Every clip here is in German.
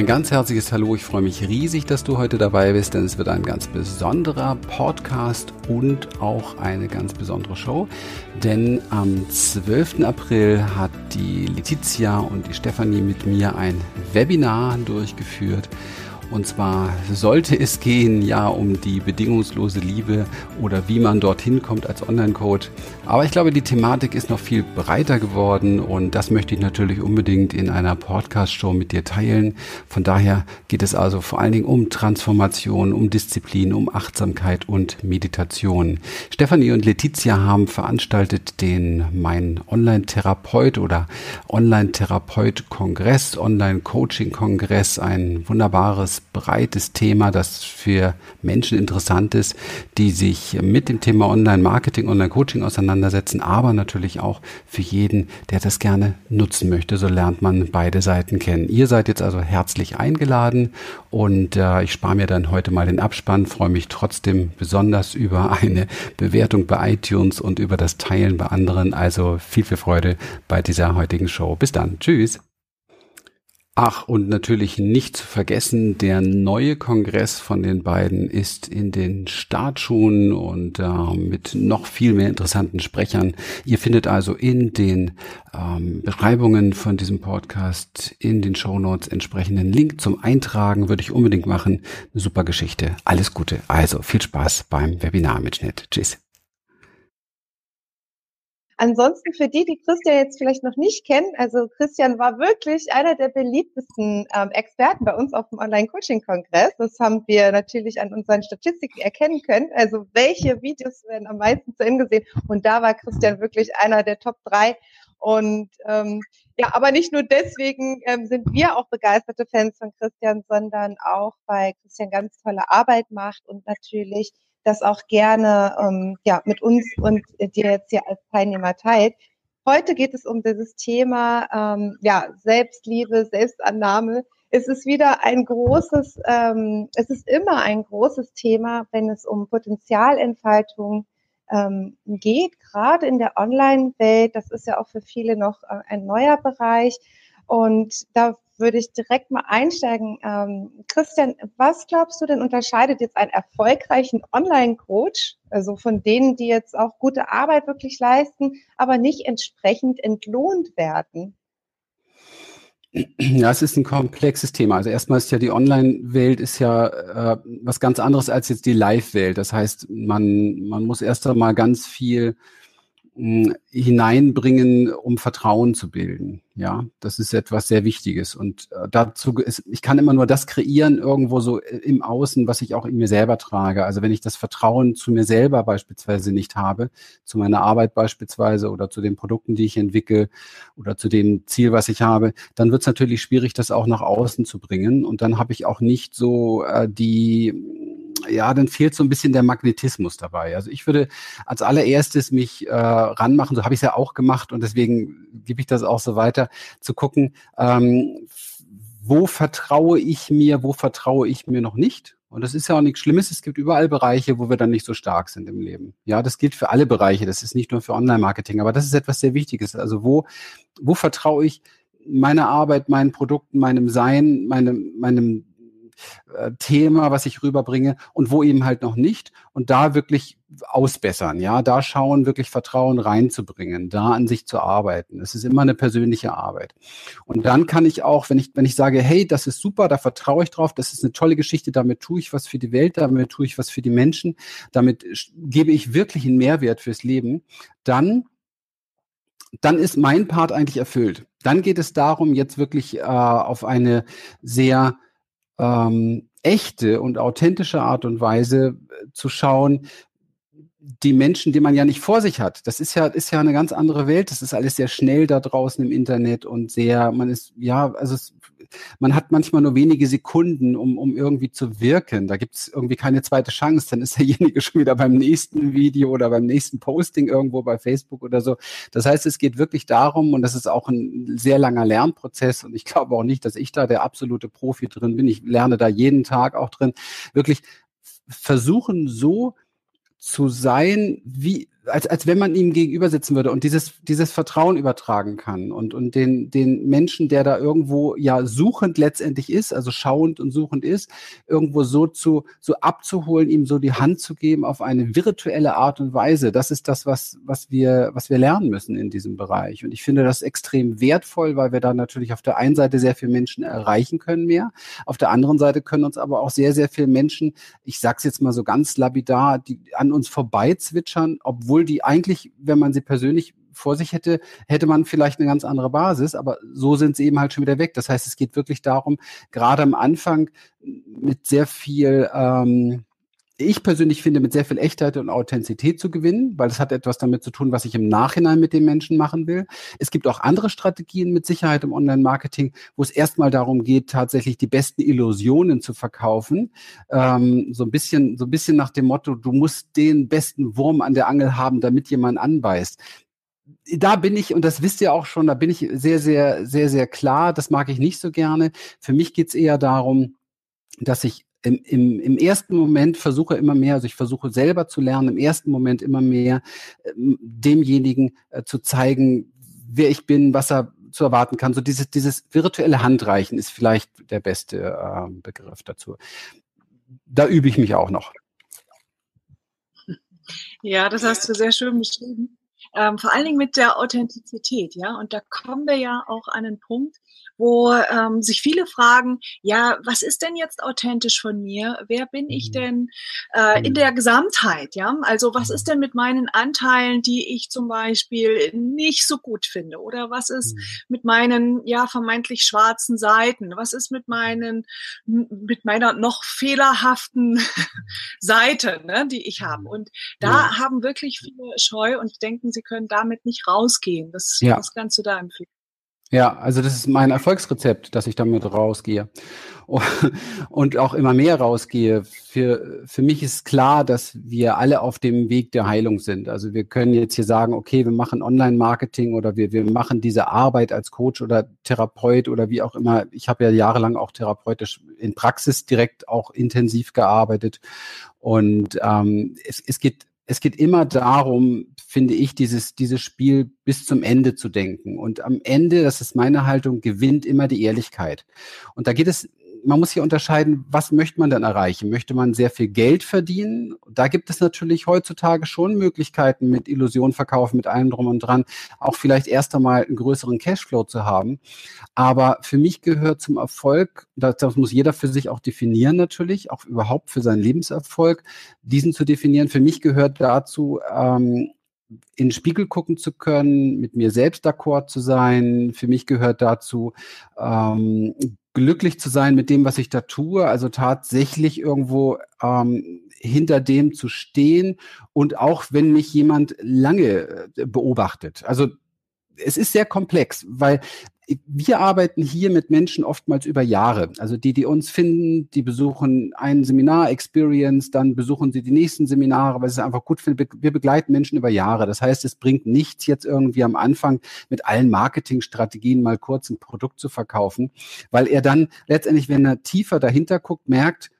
Ein ganz herzliches Hallo. Ich freue mich riesig, dass du heute dabei bist, denn es wird ein ganz besonderer Podcast und auch eine ganz besondere Show. Denn am 12. April hat die Letizia und die Stefanie mit mir ein Webinar durchgeführt und zwar sollte es gehen, ja, um die bedingungslose Liebe oder wie man dorthin kommt als Online-Coach. Aber ich glaube, die Thematik ist noch viel breiter geworden und das möchte ich natürlich unbedingt in einer Podcast-Show mit dir teilen. Von daher geht es also vor allen Dingen um Transformation, um Disziplin, um Achtsamkeit und Meditation. Stefanie und Letizia haben veranstaltet den Mein Online-Therapeut oder Online-Therapeut-Kongress, Online-Coaching-Kongress, ein wunderbares breites Thema, das für Menschen interessant ist, die sich mit dem Thema Online-Marketing, Online-Coaching auseinandersetzen, aber natürlich auch für jeden, der das gerne nutzen möchte. So lernt man beide Seiten kennen. Ihr seid jetzt also herzlich eingeladen und äh, ich spare mir dann heute mal den Abspann, freue mich trotzdem besonders über eine Bewertung bei iTunes und über das Teilen bei anderen. Also viel, viel Freude bei dieser heutigen Show. Bis dann. Tschüss. Ach, und natürlich nicht zu vergessen, der neue Kongress von den beiden ist in den Startschuhen und äh, mit noch viel mehr interessanten Sprechern. Ihr findet also in den ähm, Beschreibungen von diesem Podcast, in den Show Notes entsprechenden Link zum Eintragen, würde ich unbedingt machen. Eine super Geschichte. Alles Gute. Also viel Spaß beim Webinarmitschnitt. Tschüss. Ansonsten für die, die Christian jetzt vielleicht noch nicht kennen, also Christian war wirklich einer der beliebtesten ähm, Experten bei uns auf dem Online-Coaching-Kongress. Das haben wir natürlich an unseren Statistiken erkennen können. Also welche Videos werden am meisten zu Ende gesehen? Und da war Christian wirklich einer der Top drei. Und ähm, ja, aber nicht nur deswegen ähm, sind wir auch begeisterte Fans von Christian, sondern auch, weil Christian ganz tolle Arbeit macht und natürlich das auch gerne ähm, ja, mit uns und dir jetzt hier als Teilnehmer teilt. Heute geht es um dieses Thema ähm, ja, Selbstliebe, Selbstannahme. Es ist wieder ein großes, ähm, es ist immer ein großes Thema, wenn es um Potenzialentfaltung ähm, geht, gerade in der Online-Welt. Das ist ja auch für viele noch äh, ein neuer Bereich. Und da würde ich direkt mal einsteigen. Ähm, Christian, was glaubst du denn unterscheidet jetzt einen erfolgreichen Online-Coach, also von denen, die jetzt auch gute Arbeit wirklich leisten, aber nicht entsprechend entlohnt werden? Ja, es ist ein komplexes Thema. Also erstmal ist ja die Online-Welt ist ja äh, was ganz anderes als jetzt die Live-Welt. Das heißt, man, man muss erst einmal ganz viel hineinbringen, um Vertrauen zu bilden. Ja, das ist etwas sehr Wichtiges. Und äh, dazu ist, ich kann immer nur das kreieren irgendwo so äh, im Außen, was ich auch in mir selber trage. Also wenn ich das Vertrauen zu mir selber beispielsweise nicht habe, zu meiner Arbeit beispielsweise oder zu den Produkten, die ich entwickle oder zu dem Ziel, was ich habe, dann wird es natürlich schwierig, das auch nach außen zu bringen. Und dann habe ich auch nicht so äh, die ja, dann fehlt so ein bisschen der Magnetismus dabei. Also ich würde als allererstes mich äh, ranmachen, so habe ich es ja auch gemacht und deswegen gebe ich das auch so weiter, zu gucken, ähm, wo vertraue ich mir, wo vertraue ich mir noch nicht? Und das ist ja auch nichts Schlimmes. Es gibt überall Bereiche, wo wir dann nicht so stark sind im Leben. Ja, das gilt für alle Bereiche. Das ist nicht nur für Online-Marketing, aber das ist etwas sehr Wichtiges. Also wo, wo vertraue ich meiner Arbeit, meinen Produkten, meinem Sein, meinem, meinem Thema, was ich rüberbringe und wo eben halt noch nicht und da wirklich ausbessern, ja, da schauen, wirklich Vertrauen reinzubringen, da an sich zu arbeiten. Es ist immer eine persönliche Arbeit. Und dann kann ich auch, wenn ich, wenn ich sage, hey, das ist super, da vertraue ich drauf, das ist eine tolle Geschichte, damit tue ich was für die Welt, damit tue ich was für die Menschen, damit gebe ich wirklich einen Mehrwert fürs Leben, dann dann ist mein Part eigentlich erfüllt. Dann geht es darum, jetzt wirklich äh, auf eine sehr ähm, echte und authentische Art und Weise äh, zu schauen, die Menschen, die man ja nicht vor sich hat. Das ist ja, ist ja eine ganz andere Welt. Das ist alles sehr schnell da draußen im Internet und sehr, man ist, ja, also es, man hat manchmal nur wenige Sekunden, um, um irgendwie zu wirken. Da gibt es irgendwie keine zweite Chance. Dann ist derjenige schon wieder beim nächsten Video oder beim nächsten Posting irgendwo bei Facebook oder so. Das heißt, es geht wirklich darum, und das ist auch ein sehr langer Lernprozess, und ich glaube auch nicht, dass ich da der absolute Profi drin bin. Ich lerne da jeden Tag auch drin, wirklich versuchen so zu sein, wie, als, als wenn man ihm gegenüber sitzen würde und dieses, dieses Vertrauen übertragen kann und, und den, den Menschen, der da irgendwo ja suchend letztendlich ist, also schauend und suchend ist, irgendwo so zu, so abzuholen, ihm so die Hand zu geben auf eine virtuelle Art und Weise. Das ist das, was, was wir, was wir lernen müssen in diesem Bereich. Und ich finde das extrem wertvoll, weil wir da natürlich auf der einen Seite sehr viele Menschen erreichen können mehr. Auf der anderen Seite können uns aber auch sehr, sehr viele Menschen, ich sag's jetzt mal so ganz lapidar, die an uns vorbei zwitschern, obwohl die eigentlich, wenn man sie persönlich vor sich hätte, hätte man vielleicht eine ganz andere Basis, aber so sind sie eben halt schon wieder weg. Das heißt, es geht wirklich darum, gerade am Anfang mit sehr viel ähm, ich persönlich finde, mit sehr viel Echtheit und Authentizität zu gewinnen, weil es hat etwas damit zu tun, was ich im Nachhinein mit den Menschen machen will. Es gibt auch andere Strategien mit Sicherheit im Online-Marketing, wo es erstmal darum geht, tatsächlich die besten Illusionen zu verkaufen. Ähm, so ein bisschen, so ein bisschen nach dem Motto, du musst den besten Wurm an der Angel haben, damit jemand anbeißt da bin ich, und das wisst ihr auch schon, da bin ich sehr, sehr, sehr, sehr klar. Das mag ich nicht so gerne. Für mich geht's eher darum, dass ich im, im, im ersten Moment versuche immer mehr, also ich versuche selber zu lernen, im ersten Moment immer mehr äh, demjenigen äh, zu zeigen, wer ich bin, was er zu erwarten kann. So dieses, dieses virtuelle Handreichen ist vielleicht der beste äh, Begriff dazu. Da übe ich mich auch noch. Ja, das hast du sehr schön beschrieben. Ähm, vor allen Dingen mit der Authentizität, ja. Und da kommen wir ja auch an einen Punkt, wo ähm, sich viele fragen, ja, was ist denn jetzt authentisch von mir? Wer bin ich mhm. denn äh, in mhm. der Gesamtheit? Ja, also was ist denn mit meinen Anteilen, die ich zum Beispiel nicht so gut finde? Oder was ist mhm. mit meinen ja vermeintlich schwarzen Seiten? Was ist mit meinen mit meiner noch fehlerhaften Seite, ne, die ich habe? Und da ja. haben wirklich viele Scheu und denken, sie können damit nicht rausgehen. Das, ja. was kannst du da empfehlen? Ja, also das ist mein Erfolgsrezept, dass ich damit rausgehe und auch immer mehr rausgehe. Für, für mich ist klar, dass wir alle auf dem Weg der Heilung sind. Also wir können jetzt hier sagen, okay, wir machen Online-Marketing oder wir, wir machen diese Arbeit als Coach oder Therapeut oder wie auch immer. Ich habe ja jahrelang auch therapeutisch in Praxis direkt auch intensiv gearbeitet. Und ähm, es, es geht es geht immer darum, finde ich, dieses, dieses Spiel bis zum Ende zu denken. Und am Ende, das ist meine Haltung, gewinnt immer die Ehrlichkeit. Und da geht es man muss hier unterscheiden, was möchte man denn erreichen? Möchte man sehr viel Geld verdienen? Da gibt es natürlich heutzutage schon Möglichkeiten mit Illusion verkaufen, mit allem drum und dran, auch vielleicht erst einmal einen größeren Cashflow zu haben. Aber für mich gehört zum Erfolg, das, das muss jeder für sich auch definieren natürlich, auch überhaupt für seinen Lebenserfolg, diesen zu definieren. Für mich gehört dazu, ähm, in den Spiegel gucken zu können, mit mir selbst d'accord zu sein. Für mich gehört dazu, ähm, glücklich zu sein mit dem, was ich da tue, also tatsächlich irgendwo ähm, hinter dem zu stehen und auch wenn mich jemand lange äh, beobachtet. Also es ist sehr komplex, weil wir arbeiten hier mit Menschen oftmals über Jahre. Also die, die uns finden, die besuchen ein Seminar, Experience, dann besuchen sie die nächsten Seminare, weil sie es einfach gut finden. Wir begleiten Menschen über Jahre. Das heißt, es bringt nichts jetzt irgendwie am Anfang mit allen Marketingstrategien mal kurz ein Produkt zu verkaufen, weil er dann letztendlich, wenn er tiefer dahinter guckt, merkt,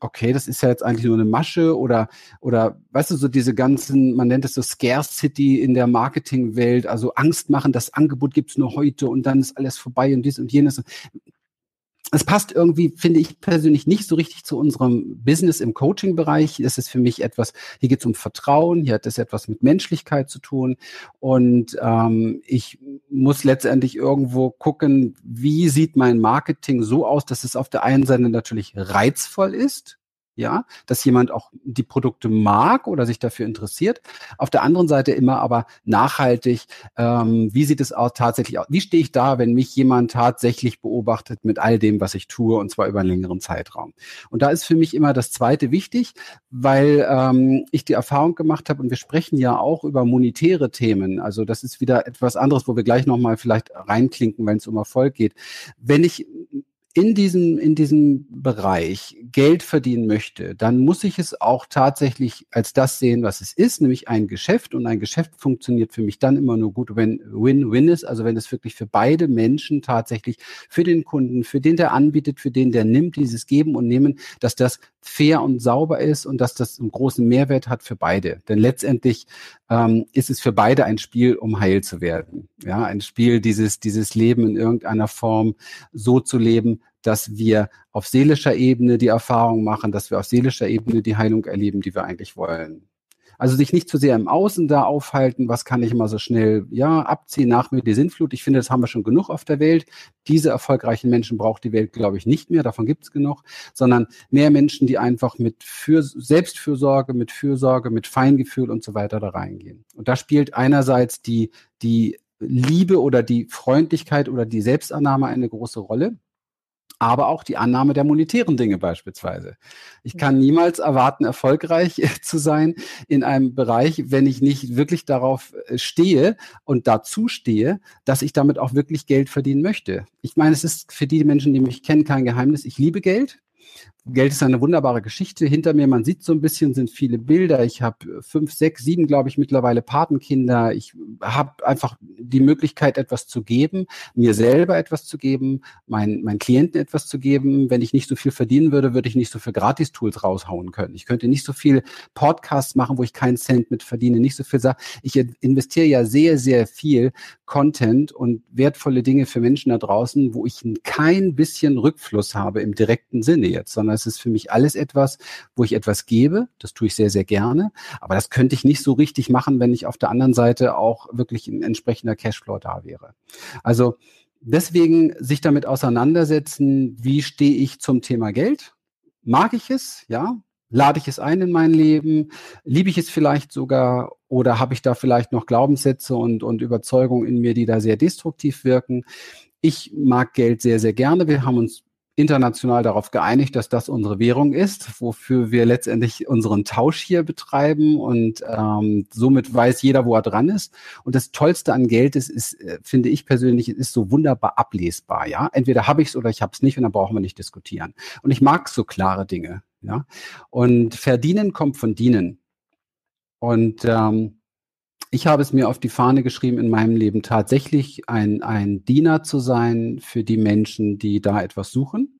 okay, das ist ja jetzt eigentlich nur eine Masche oder, oder, weißt du, so diese ganzen, man nennt es so Scarcity in der Marketingwelt, also Angst machen, das Angebot gibt's nur heute und dann ist alles vorbei und dies und jenes es passt irgendwie, finde ich persönlich, nicht so richtig zu unserem Business im Coaching-Bereich. Das ist für mich etwas, hier geht es um Vertrauen, hier hat es etwas mit Menschlichkeit zu tun. Und ähm, ich muss letztendlich irgendwo gucken, wie sieht mein Marketing so aus, dass es auf der einen Seite natürlich reizvoll ist, ja, dass jemand auch die Produkte mag oder sich dafür interessiert. Auf der anderen Seite immer aber nachhaltig, ähm, wie sieht es auch tatsächlich aus? Wie stehe ich da, wenn mich jemand tatsächlich beobachtet mit all dem, was ich tue, und zwar über einen längeren Zeitraum? Und da ist für mich immer das Zweite wichtig, weil ähm, ich die Erfahrung gemacht habe, und wir sprechen ja auch über monetäre Themen. Also das ist wieder etwas anderes, wo wir gleich nochmal vielleicht reinklinken, wenn es um Erfolg geht. Wenn ich in diesem, in diesem Bereich Geld verdienen möchte, dann muss ich es auch tatsächlich als das sehen, was es ist, nämlich ein Geschäft. Und ein Geschäft funktioniert für mich dann immer nur gut, wenn Win-Win ist, also wenn es wirklich für beide Menschen tatsächlich, für den Kunden, für den, der anbietet, für den, der nimmt, dieses Geben und Nehmen, dass das fair und sauber ist und dass das einen großen Mehrwert hat für beide. Denn letztendlich ähm, ist es für beide ein Spiel, um heil zu werden. Ja, ein Spiel, dieses, dieses Leben in irgendeiner Form so zu leben, dass wir auf seelischer Ebene die Erfahrung machen, dass wir auf seelischer Ebene die Heilung erleben, die wir eigentlich wollen. Also sich nicht zu sehr im Außen da aufhalten, was kann ich immer so schnell, ja, abziehen, nach mir die Sintflut. Ich finde, das haben wir schon genug auf der Welt. Diese erfolgreichen Menschen braucht die Welt, glaube ich, nicht mehr, davon gibt es genug, sondern mehr Menschen, die einfach mit für Selbstfürsorge, mit Fürsorge, mit Feingefühl und so weiter da reingehen. Und da spielt einerseits die, die Liebe oder die Freundlichkeit oder die Selbstannahme eine große Rolle aber auch die Annahme der monetären Dinge beispielsweise. Ich kann niemals erwarten, erfolgreich zu sein in einem Bereich, wenn ich nicht wirklich darauf äh, stehe und dazu stehe, dass ich damit auch wirklich Geld verdienen möchte. Ich meine, es ist für die Menschen, die mich kennen, kein Geheimnis. Ich liebe Geld. Geld ist eine wunderbare Geschichte. Hinter mir, man sieht so ein bisschen, sind viele Bilder. Ich habe fünf, sechs, sieben, glaube ich, mittlerweile Patenkinder. Ich habe einfach die Möglichkeit, etwas zu geben, mir selber etwas zu geben, mein, meinen Klienten etwas zu geben. Wenn ich nicht so viel verdienen würde, würde ich nicht so viel Gratis-Tools raushauen können. Ich könnte nicht so viel Podcasts machen, wo ich keinen Cent mit verdiene, nicht so viel Sachen. Ich investiere ja sehr, sehr viel Content und wertvolle Dinge für Menschen da draußen, wo ich kein bisschen Rückfluss habe im direkten Sinne jetzt, sondern es ist für mich alles etwas, wo ich etwas gebe. Das tue ich sehr, sehr gerne. Aber das könnte ich nicht so richtig machen, wenn ich auf der anderen Seite auch wirklich ein entsprechender Cashflow da wäre. Also deswegen sich damit auseinandersetzen, wie stehe ich zum Thema Geld? Mag ich es? Ja. Lade ich es ein in mein Leben? Liebe ich es vielleicht sogar? Oder habe ich da vielleicht noch Glaubenssätze und, und Überzeugungen in mir, die da sehr destruktiv wirken? Ich mag Geld sehr, sehr gerne. Wir haben uns international darauf geeinigt, dass das unsere Währung ist, wofür wir letztendlich unseren Tausch hier betreiben und ähm, somit weiß jeder, wo er dran ist. Und das Tollste an Geld ist, ist äh, finde ich persönlich, ist so wunderbar ablesbar. Ja, entweder habe ich es oder ich habe es nicht und dann brauchen wir nicht diskutieren. Und ich mag so klare Dinge. Ja, und verdienen kommt von dienen. Und ähm, ich habe es mir auf die Fahne geschrieben, in meinem Leben tatsächlich ein, ein Diener zu sein für die Menschen, die da etwas suchen.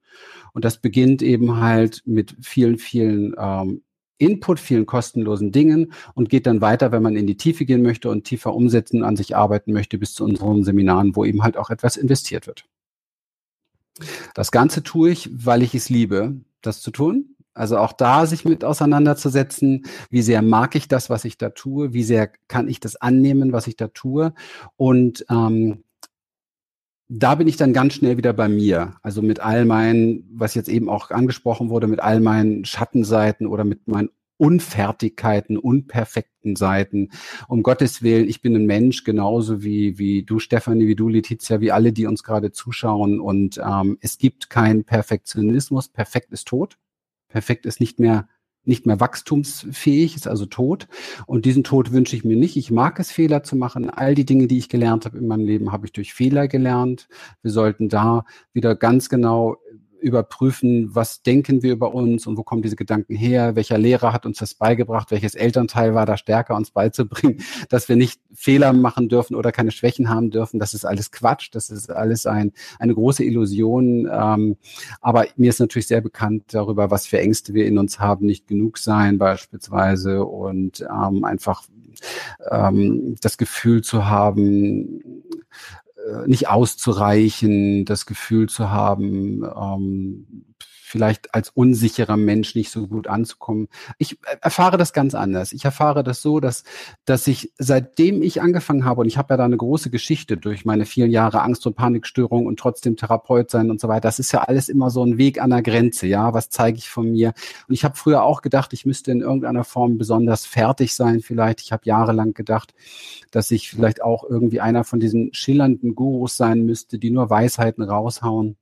Und das beginnt eben halt mit vielen, vielen ähm, Input, vielen kostenlosen Dingen und geht dann weiter, wenn man in die Tiefe gehen möchte und tiefer umsetzen, an sich arbeiten möchte, bis zu unseren Seminaren, wo eben halt auch etwas investiert wird. Das Ganze tue ich, weil ich es liebe, das zu tun. Also auch da sich mit auseinanderzusetzen, wie sehr mag ich das, was ich da tue, wie sehr kann ich das annehmen, was ich da tue. Und ähm, da bin ich dann ganz schnell wieder bei mir. Also mit all meinen, was jetzt eben auch angesprochen wurde, mit all meinen Schattenseiten oder mit meinen Unfertigkeiten, unperfekten Seiten. Um Gottes Willen, ich bin ein Mensch, genauso wie, wie du, Stefanie, wie du, Letizia, wie alle, die uns gerade zuschauen. Und ähm, es gibt keinen Perfektionismus. Perfekt ist tot. Perfekt ist nicht mehr nicht mehr wachstumsfähig, ist also tot. Und diesen Tod wünsche ich mir nicht. Ich mag es, Fehler zu machen. All die Dinge, die ich gelernt habe in meinem Leben, habe ich durch Fehler gelernt. Wir sollten da wieder ganz genau überprüfen, was denken wir über uns und wo kommen diese Gedanken her, welcher Lehrer hat uns das beigebracht, welches Elternteil war da stärker, uns beizubringen, dass wir nicht Fehler machen dürfen oder keine Schwächen haben dürfen. Das ist alles Quatsch, das ist alles ein, eine große Illusion. Ähm, aber mir ist natürlich sehr bekannt darüber, was für Ängste wir in uns haben, nicht genug sein beispielsweise und ähm, einfach ähm, das Gefühl zu haben, nicht auszureichen, das Gefühl zu haben, ähm, vielleicht als unsicherer Mensch nicht so gut anzukommen. Ich erfahre das ganz anders. Ich erfahre das so, dass, dass ich, seitdem ich angefangen habe, und ich habe ja da eine große Geschichte durch meine vielen Jahre Angst- und Panikstörung und trotzdem Therapeut sein und so weiter, das ist ja alles immer so ein Weg an der Grenze, ja, was zeige ich von mir? Und ich habe früher auch gedacht, ich müsste in irgendeiner Form besonders fertig sein vielleicht. Ich habe jahrelang gedacht, dass ich vielleicht auch irgendwie einer von diesen schillernden Gurus sein müsste, die nur Weisheiten raushauen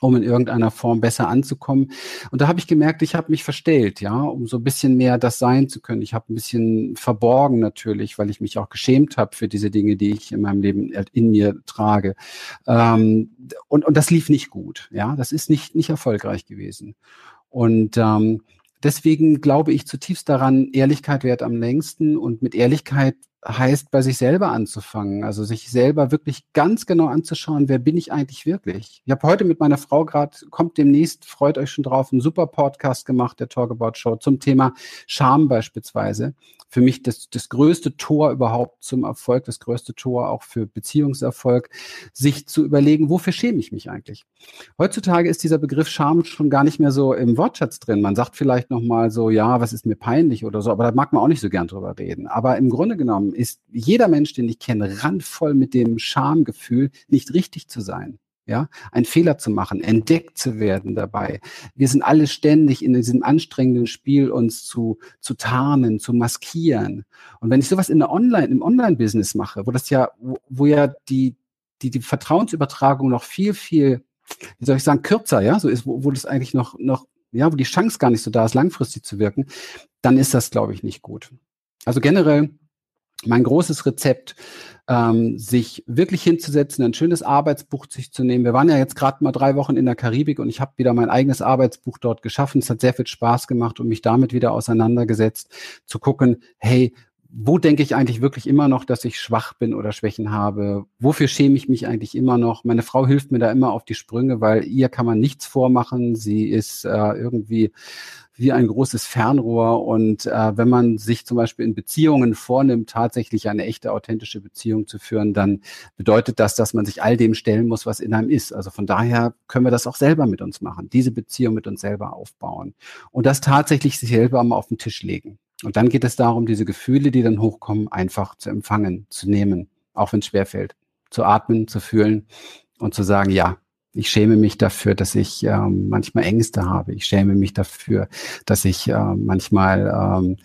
um in irgendeiner Form besser anzukommen. Und da habe ich gemerkt, ich habe mich verstellt, ja, um so ein bisschen mehr das sein zu können. Ich habe ein bisschen verborgen natürlich, weil ich mich auch geschämt habe für diese Dinge, die ich in meinem Leben in mir trage. Ähm, und, und das lief nicht gut, ja, das ist nicht, nicht erfolgreich gewesen. Und ähm, deswegen glaube ich zutiefst daran, Ehrlichkeit währt am längsten und mit Ehrlichkeit heißt, bei sich selber anzufangen, also sich selber wirklich ganz genau anzuschauen, wer bin ich eigentlich wirklich. Ich habe heute mit meiner Frau gerade, kommt demnächst, freut euch schon drauf, einen super Podcast gemacht, der Talk About Show, zum Thema Scham beispielsweise. Für mich das, das größte Tor überhaupt zum Erfolg, das größte Tor auch für Beziehungserfolg, sich zu überlegen, wofür schäme ich mich eigentlich? Heutzutage ist dieser Begriff Scham schon gar nicht mehr so im Wortschatz drin. Man sagt vielleicht nochmal so, ja, was ist mir peinlich oder so, aber da mag man auch nicht so gern drüber reden. Aber im Grunde genommen ist jeder Mensch, den ich kenne, randvoll mit dem Schamgefühl, nicht richtig zu sein. Ja, einen Fehler zu machen, entdeckt zu werden dabei. Wir sind alle ständig in diesem anstrengenden Spiel, uns zu, zu tarnen, zu maskieren. Und wenn ich sowas in der Online, im Online-Business mache, wo das ja, wo, wo ja die, die, die Vertrauensübertragung noch viel, viel, wie soll ich sagen, kürzer, ja, so ist, wo, wo das eigentlich noch, noch, ja, wo die Chance gar nicht so da ist, langfristig zu wirken, dann ist das, glaube ich, nicht gut. Also generell mein großes Rezept, ähm, sich wirklich hinzusetzen, ein schönes Arbeitsbuch sich zu nehmen. Wir waren ja jetzt gerade mal drei Wochen in der Karibik und ich habe wieder mein eigenes Arbeitsbuch dort geschaffen. Es hat sehr viel Spaß gemacht und mich damit wieder auseinandergesetzt, zu gucken, hey, wo denke ich eigentlich wirklich immer noch, dass ich schwach bin oder Schwächen habe? Wofür schäme ich mich eigentlich immer noch? Meine Frau hilft mir da immer auf die Sprünge, weil ihr kann man nichts vormachen. Sie ist äh, irgendwie wie ein großes Fernrohr. Und äh, wenn man sich zum Beispiel in Beziehungen vornimmt, tatsächlich eine echte, authentische Beziehung zu führen, dann bedeutet das, dass man sich all dem stellen muss, was in einem ist. Also von daher können wir das auch selber mit uns machen, diese Beziehung mit uns selber aufbauen und das tatsächlich selber mal auf den Tisch legen. Und dann geht es darum, diese Gefühle, die dann hochkommen, einfach zu empfangen, zu nehmen, auch wenn es schwerfällt, zu atmen, zu fühlen und zu sagen, ja, ich schäme mich dafür, dass ich ähm, manchmal Ängste habe. Ich schäme mich dafür, dass ich äh, manchmal ähm,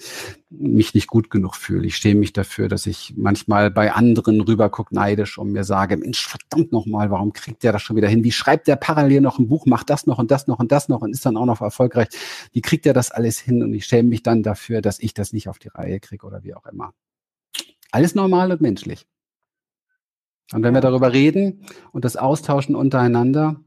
mich nicht gut genug fühle. Ich schäme mich dafür, dass ich manchmal bei anderen rüberguck neidisch und mir sage, Mensch, verdammt nochmal, warum kriegt der das schon wieder hin? Wie schreibt der parallel noch ein Buch, macht das noch und das noch und das noch und ist dann auch noch erfolgreich? Wie kriegt er das alles hin? Und ich schäme mich dann dafür, dass ich das nicht auf die Reihe kriege oder wie auch immer. Alles normal und menschlich. Und wenn wir darüber reden und das austauschen untereinander,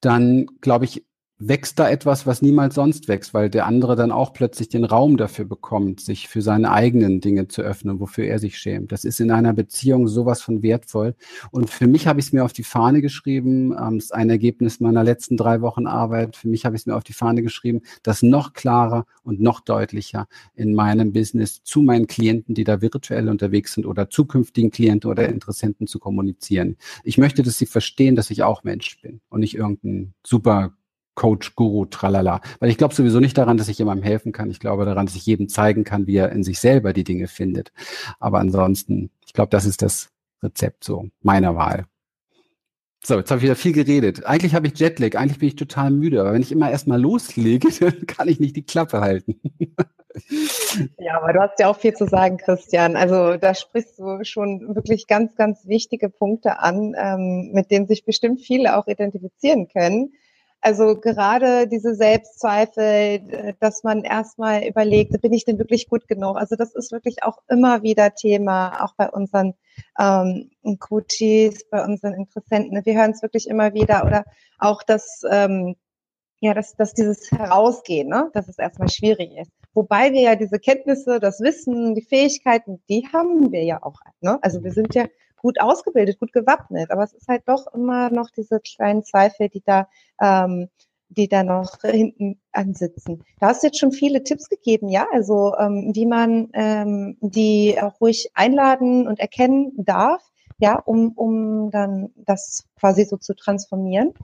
dann glaube ich, wächst da etwas, was niemals sonst wächst, weil der andere dann auch plötzlich den Raum dafür bekommt, sich für seine eigenen Dinge zu öffnen, wofür er sich schämt. Das ist in einer Beziehung sowas von wertvoll. Und für mich habe ich es mir auf die Fahne geschrieben, ähm, ist ein Ergebnis meiner letzten drei Wochen Arbeit. Für mich habe ich es mir auf die Fahne geschrieben, das noch klarer und noch deutlicher in meinem Business zu meinen Klienten, die da virtuell unterwegs sind oder zukünftigen Klienten oder Interessenten zu kommunizieren. Ich möchte, dass sie verstehen, dass ich auch Mensch bin und nicht irgendein super Coach, Guru, tralala. Weil ich glaube sowieso nicht daran, dass ich jemandem helfen kann. Ich glaube daran, dass ich jedem zeigen kann, wie er in sich selber die Dinge findet. Aber ansonsten, ich glaube, das ist das Rezept so meiner Wahl. So, jetzt habe ich wieder viel geredet. Eigentlich habe ich Jetlag, eigentlich bin ich total müde, aber wenn ich immer erstmal loslege, dann kann ich nicht die Klappe halten. Ja, aber du hast ja auch viel zu sagen, Christian. Also da sprichst du schon wirklich ganz, ganz wichtige Punkte an, ähm, mit denen sich bestimmt viele auch identifizieren können. Also gerade diese Selbstzweifel, äh, dass man erstmal überlegt, bin ich denn wirklich gut genug? Also das ist wirklich auch immer wieder Thema, auch bei unseren ähm, Coaches, bei unseren Interessenten. Wir hören es wirklich immer wieder oder auch das, ähm, ja, dass, dass dieses Herausgehen, ne? dass es erstmal schwierig ist. Wobei wir ja diese Kenntnisse, das Wissen, die Fähigkeiten, die haben wir ja auch. Ne? Also wir sind ja gut ausgebildet, gut gewappnet, aber es ist halt doch immer noch diese kleinen Zweifel, die da, ähm, die da noch hinten ansitzen. Da hast du jetzt schon viele Tipps gegeben, ja, also ähm, wie man ähm, die auch ruhig einladen und erkennen darf, ja, um, um dann das quasi so zu transformieren.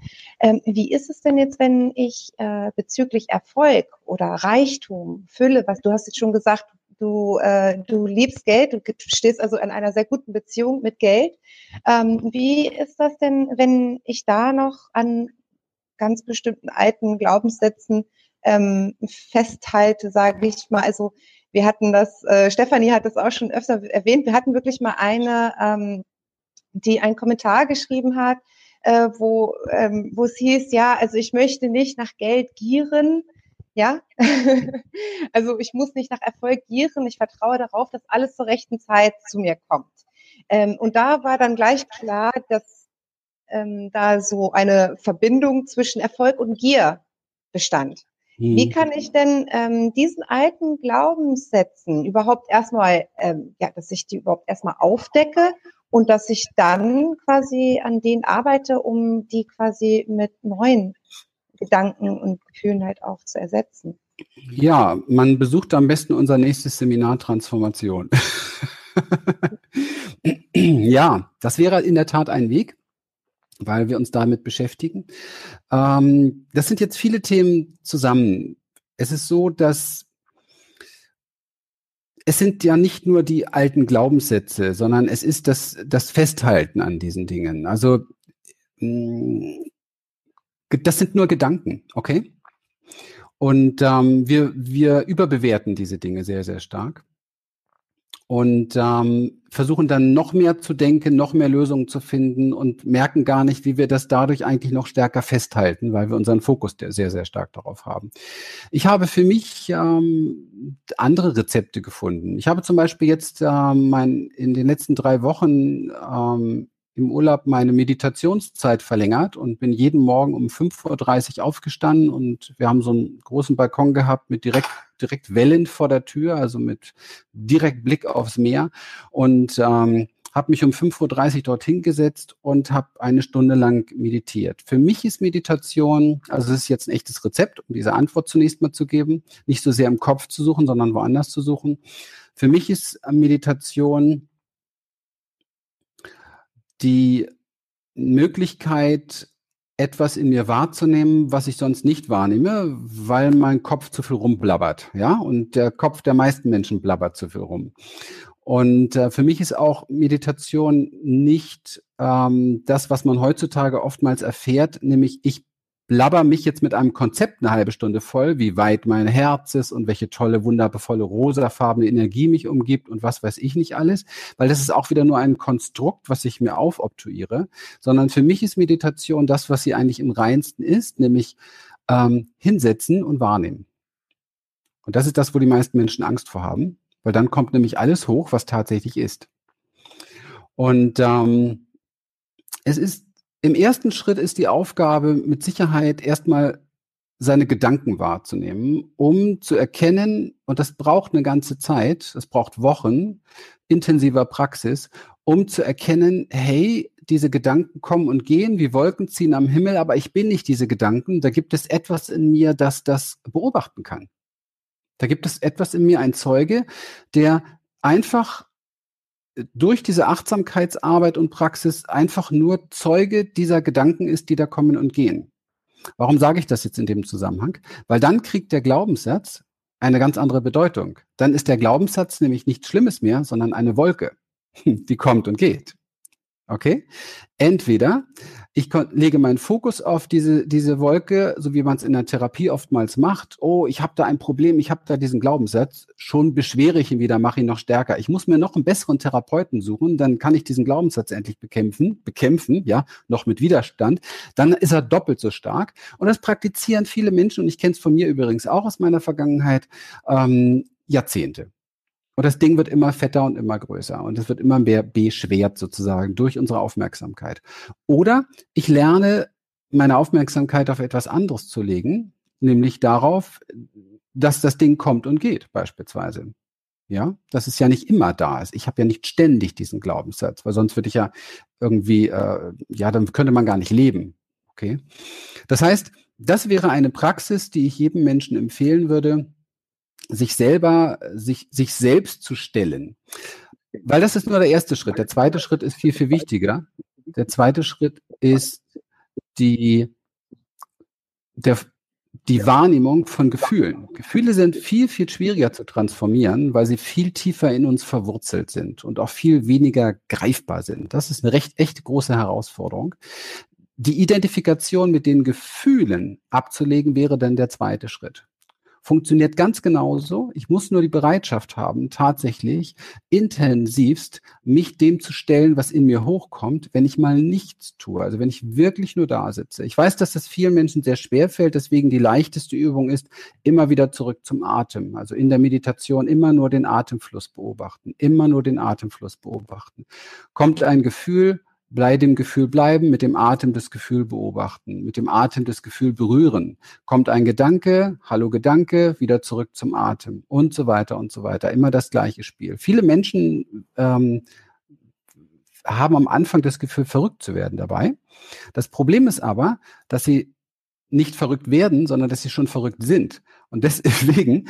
Ähm, wie ist es denn jetzt, wenn ich äh, bezüglich Erfolg oder Reichtum, Fülle, was du hast jetzt schon gesagt, du, äh, du liebst Geld, du stehst also in einer sehr guten Beziehung mit Geld. Ähm, wie ist das denn, wenn ich da noch an ganz bestimmten alten Glaubenssätzen ähm, festhalte, sage ich mal, also wir hatten das, äh, Stefanie hat das auch schon öfter erwähnt, wir hatten wirklich mal eine, ähm, die einen Kommentar geschrieben hat, äh, wo, ähm, wo es hieß, ja, also ich möchte nicht nach Geld gieren, ja, also ich muss nicht nach Erfolg gieren. Ich vertraue darauf, dass alles zur rechten Zeit zu mir kommt. Ähm, und da war dann gleich klar, dass ähm, da so eine Verbindung zwischen Erfolg und Gier bestand. Hm. Wie kann ich denn ähm, diesen alten Glaubenssätzen überhaupt erstmal, ähm, ja, dass ich die überhaupt erstmal aufdecke und dass ich dann quasi an denen arbeite, um die quasi mit neuen Gedanken und Gefühlen halt auch zu ersetzen? Ja, man besucht am besten unser nächstes Seminar Transformation. ja, das wäre in der Tat ein Weg weil wir uns damit beschäftigen. Ähm, das sind jetzt viele Themen zusammen. Es ist so, dass es sind ja nicht nur die alten Glaubenssätze, sondern es ist das, das Festhalten an diesen Dingen. Also mm, das sind nur Gedanken, okay? Und ähm, wir, wir überbewerten diese Dinge sehr, sehr stark und ähm, versuchen dann noch mehr zu denken, noch mehr Lösungen zu finden und merken gar nicht, wie wir das dadurch eigentlich noch stärker festhalten, weil wir unseren Fokus sehr, sehr stark darauf haben. Ich habe für mich ähm, andere Rezepte gefunden. Ich habe zum Beispiel jetzt ähm, mein, in den letzten drei Wochen ähm, im Urlaub meine Meditationszeit verlängert und bin jeden Morgen um 5.30 Uhr aufgestanden und wir haben so einen großen Balkon gehabt mit direkt, direkt Wellen vor der Tür, also mit direkt Blick aufs Meer und ähm, habe mich um 5.30 Uhr dorthin gesetzt und habe eine Stunde lang meditiert. Für mich ist Meditation, also es ist jetzt ein echtes Rezept, um diese Antwort zunächst mal zu geben, nicht so sehr im Kopf zu suchen, sondern woanders zu suchen. Für mich ist Meditation die Möglichkeit, etwas in mir wahrzunehmen, was ich sonst nicht wahrnehme, weil mein Kopf zu viel rumblabbert, ja, und der Kopf der meisten Menschen blabbert zu viel rum. Und äh, für mich ist auch Meditation nicht ähm, das, was man heutzutage oftmals erfährt, nämlich ich blabber mich jetzt mit einem Konzept eine halbe Stunde voll, wie weit mein Herz ist und welche tolle, wundervolle rosafarbene Energie mich umgibt und was weiß ich nicht alles, weil das ist auch wieder nur ein Konstrukt, was ich mir aufobtuiere, sondern für mich ist Meditation das, was sie eigentlich im reinsten ist, nämlich ähm, hinsetzen und wahrnehmen. Und das ist das, wo die meisten Menschen Angst vor haben, weil dann kommt nämlich alles hoch, was tatsächlich ist. Und ähm, es ist im ersten Schritt ist die Aufgabe mit Sicherheit erstmal seine Gedanken wahrzunehmen, um zu erkennen, und das braucht eine ganze Zeit, das braucht Wochen intensiver Praxis, um zu erkennen, hey, diese Gedanken kommen und gehen wie Wolken ziehen am Himmel, aber ich bin nicht diese Gedanken. Da gibt es etwas in mir, das das beobachten kann. Da gibt es etwas in mir, ein Zeuge, der einfach durch diese Achtsamkeitsarbeit und Praxis einfach nur Zeuge dieser Gedanken ist, die da kommen und gehen. Warum sage ich das jetzt in dem Zusammenhang? Weil dann kriegt der Glaubenssatz eine ganz andere Bedeutung. Dann ist der Glaubenssatz nämlich nichts Schlimmes mehr, sondern eine Wolke, die kommt und geht. Okay? Entweder ich lege meinen Fokus auf diese, diese Wolke, so wie man es in der Therapie oftmals macht. Oh, ich habe da ein Problem, ich habe da diesen Glaubenssatz. Schon beschwere ich ihn wieder, mache ihn noch stärker. Ich muss mir noch einen besseren Therapeuten suchen, dann kann ich diesen Glaubenssatz endlich bekämpfen, bekämpfen, ja, noch mit Widerstand. Dann ist er doppelt so stark. Und das praktizieren viele Menschen, und ich kenne es von mir übrigens auch aus meiner Vergangenheit, ähm, Jahrzehnte. Und das Ding wird immer fetter und immer größer und es wird immer mehr beschwert sozusagen durch unsere Aufmerksamkeit. Oder ich lerne meine Aufmerksamkeit auf etwas anderes zu legen, nämlich darauf, dass das Ding kommt und geht beispielsweise. Ja, dass es ja nicht immer da ist. Ich habe ja nicht ständig diesen Glaubenssatz, weil sonst würde ich ja irgendwie, äh, ja, dann könnte man gar nicht leben. Okay. Das heißt, das wäre eine Praxis, die ich jedem Menschen empfehlen würde, sich selber, sich, sich selbst zu stellen. Weil das ist nur der erste Schritt. Der zweite Schritt ist viel, viel wichtiger. Der zweite Schritt ist die, der, die Wahrnehmung von Gefühlen. Gefühle sind viel, viel schwieriger zu transformieren, weil sie viel tiefer in uns verwurzelt sind und auch viel weniger greifbar sind. Das ist eine recht echt große Herausforderung. Die Identifikation mit den Gefühlen abzulegen wäre dann der zweite Schritt funktioniert ganz genauso. Ich muss nur die Bereitschaft haben, tatsächlich intensivst mich dem zu stellen, was in mir hochkommt, wenn ich mal nichts tue. Also wenn ich wirklich nur da sitze. Ich weiß, dass das vielen Menschen sehr schwer fällt, deswegen die leichteste Übung ist, immer wieder zurück zum Atem. Also in der Meditation immer nur den Atemfluss beobachten, immer nur den Atemfluss beobachten. Kommt ein Gefühl, bei dem Gefühl bleiben, mit dem Atem das Gefühl beobachten, mit dem Atem das Gefühl berühren. Kommt ein Gedanke, hallo Gedanke, wieder zurück zum Atem und so weiter und so weiter. Immer das gleiche Spiel. Viele Menschen ähm, haben am Anfang das Gefühl, verrückt zu werden dabei. Das Problem ist aber, dass sie nicht verrückt werden, sondern dass sie schon verrückt sind. Und deswegen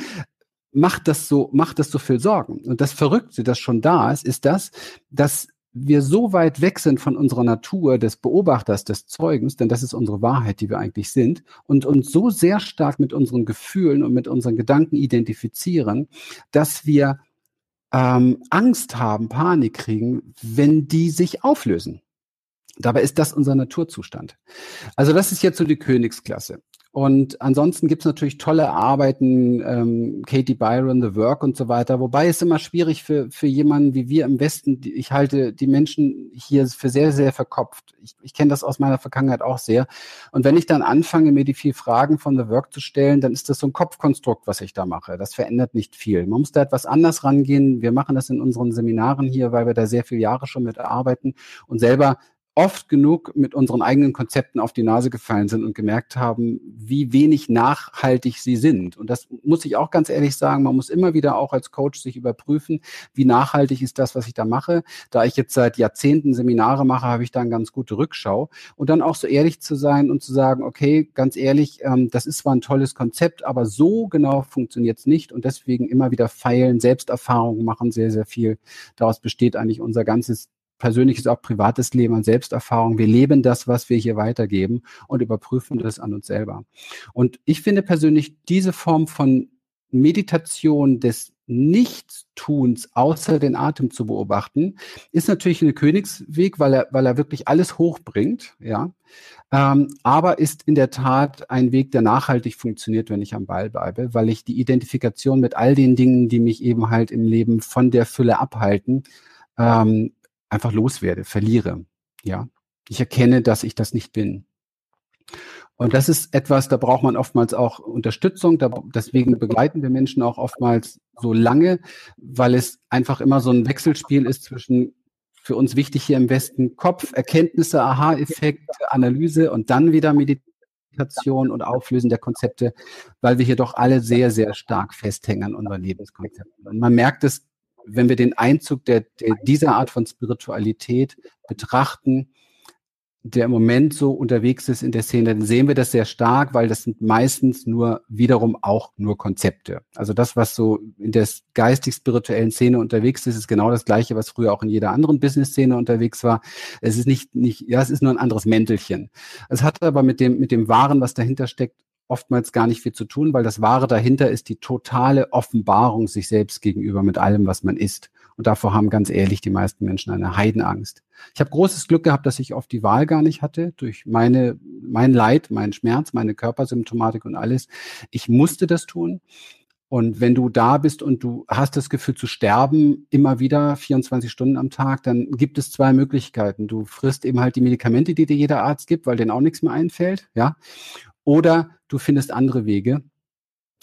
macht das so, macht das so viel Sorgen. Und das Verrückte, das schon da ist, ist das, dass wir so weit weg sind von unserer Natur des Beobachters, des Zeugens, denn das ist unsere Wahrheit, die wir eigentlich sind, und uns so sehr stark mit unseren Gefühlen und mit unseren Gedanken identifizieren, dass wir ähm, Angst haben, Panik kriegen, wenn die sich auflösen. Dabei ist das unser Naturzustand. Also das ist jetzt so die Königsklasse. Und ansonsten gibt's natürlich tolle Arbeiten, ähm, Katie Byron, The Work und so weiter. Wobei es immer schwierig für, für jemanden wie wir im Westen, ich halte die Menschen hier für sehr, sehr verkopft. Ich, ich kenne das aus meiner Vergangenheit auch sehr. Und wenn ich dann anfange, mir die vier Fragen von The Work zu stellen, dann ist das so ein Kopfkonstrukt, was ich da mache. Das verändert nicht viel. Man muss da etwas anders rangehen. Wir machen das in unseren Seminaren hier, weil wir da sehr viele Jahre schon mit arbeiten und selber oft genug mit unseren eigenen Konzepten auf die Nase gefallen sind und gemerkt haben, wie wenig nachhaltig sie sind. Und das muss ich auch ganz ehrlich sagen, man muss immer wieder auch als Coach sich überprüfen, wie nachhaltig ist das, was ich da mache. Da ich jetzt seit Jahrzehnten Seminare mache, habe ich da eine ganz gute Rückschau. Und dann auch so ehrlich zu sein und zu sagen, okay, ganz ehrlich, ähm, das ist zwar ein tolles Konzept, aber so genau funktioniert es nicht. Und deswegen immer wieder feilen, Selbsterfahrungen machen sehr, sehr viel. Daraus besteht eigentlich unser ganzes persönliches, auch privates Leben und Selbsterfahrung. Wir leben das, was wir hier weitergeben und überprüfen das an uns selber. Und ich finde persönlich diese Form von Meditation des Nichtstuns, außer den Atem zu beobachten, ist natürlich ein Königsweg, weil er, weil er wirklich alles hochbringt, ja. Ähm, aber ist in der Tat ein Weg, der nachhaltig funktioniert, wenn ich am Ball bleibe, weil ich die Identifikation mit all den Dingen, die mich eben halt im Leben von der Fülle abhalten, ähm, einfach loswerde, verliere. Ja, ich erkenne, dass ich das nicht bin. Und das ist etwas, da braucht man oftmals auch Unterstützung. Da, deswegen begleiten wir Menschen auch oftmals so lange, weil es einfach immer so ein Wechselspiel ist zwischen für uns wichtig hier im Westen Kopf, Erkenntnisse, Aha-Effekt, Analyse und dann wieder Meditation und Auflösen der Konzepte, weil wir hier doch alle sehr, sehr stark festhängen an unseren Lebenskonzepten. Und man merkt es wenn wir den Einzug der, der, dieser Art von Spiritualität betrachten, der im Moment so unterwegs ist in der Szene, dann sehen wir das sehr stark, weil das sind meistens nur wiederum auch nur Konzepte. Also das, was so in der geistig-spirituellen Szene unterwegs ist, ist genau das Gleiche, was früher auch in jeder anderen Business-Szene unterwegs war. Es ist nicht, nicht, ja, es ist nur ein anderes Mäntelchen. Es hat aber mit dem, mit dem Wahren, was dahinter steckt, oftmals gar nicht viel zu tun, weil das Wahre dahinter ist die totale Offenbarung sich selbst gegenüber mit allem, was man ist. Und davor haben ganz ehrlich die meisten Menschen eine Heidenangst. Ich habe großes Glück gehabt, dass ich oft die Wahl gar nicht hatte durch meine, mein Leid, meinen Schmerz, meine Körpersymptomatik und alles. Ich musste das tun. Und wenn du da bist und du hast das Gefühl zu sterben, immer wieder 24 Stunden am Tag, dann gibt es zwei Möglichkeiten. Du frisst eben halt die Medikamente, die dir jeder Arzt gibt, weil denen auch nichts mehr einfällt, ja. Oder du findest andere Wege.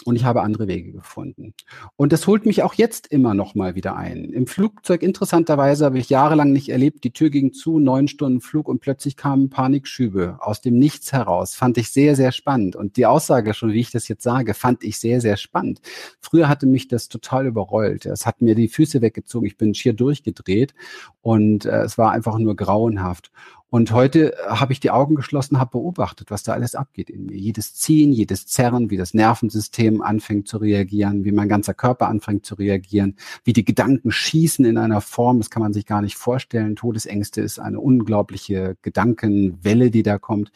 Und ich habe andere Wege gefunden. Und das holt mich auch jetzt immer noch mal wieder ein. Im Flugzeug, interessanterweise, habe ich jahrelang nicht erlebt, die Tür ging zu, neun Stunden Flug und plötzlich kamen Panikschübe aus dem Nichts heraus. Fand ich sehr, sehr spannend. Und die Aussage schon, wie ich das jetzt sage, fand ich sehr, sehr spannend. Früher hatte mich das total überrollt. Es hat mir die Füße weggezogen. Ich bin schier durchgedreht und äh, es war einfach nur grauenhaft. Und heute äh, habe ich die Augen geschlossen, habe beobachtet, was da alles abgeht in mir. Jedes Ziehen, jedes Zerren, wie das Nervensystem anfängt zu reagieren, wie mein ganzer Körper anfängt zu reagieren, wie die Gedanken schießen in einer Form, das kann man sich gar nicht vorstellen. Todesängste ist eine unglaubliche Gedankenwelle, die da kommt.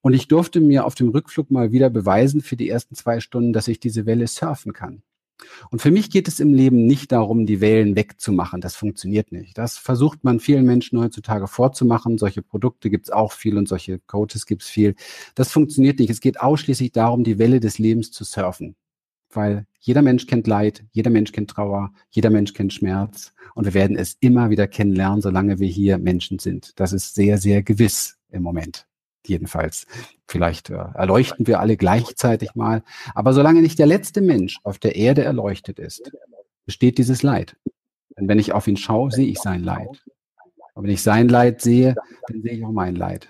Und ich durfte mir auf dem Rückflug mal wieder beweisen für die ersten zwei Stunden, dass ich diese Welle surfen kann. Und für mich geht es im Leben nicht darum, die Wellen wegzumachen. Das funktioniert nicht. Das versucht man vielen Menschen heutzutage vorzumachen. Solche Produkte gibt es auch viel und solche Coaches gibt es viel. Das funktioniert nicht. Es geht ausschließlich darum, die Welle des Lebens zu surfen. Weil jeder Mensch kennt Leid, jeder Mensch kennt Trauer, jeder Mensch kennt Schmerz. Und wir werden es immer wieder kennenlernen, solange wir hier Menschen sind. Das ist sehr, sehr gewiss im Moment jedenfalls. Vielleicht äh, erleuchten wir alle gleichzeitig mal. Aber solange nicht der letzte Mensch auf der Erde erleuchtet ist, besteht dieses Leid. Denn wenn ich auf ihn schaue, sehe ich sein Leid. Aber wenn ich sein Leid sehe, dann sehe ich auch mein Leid.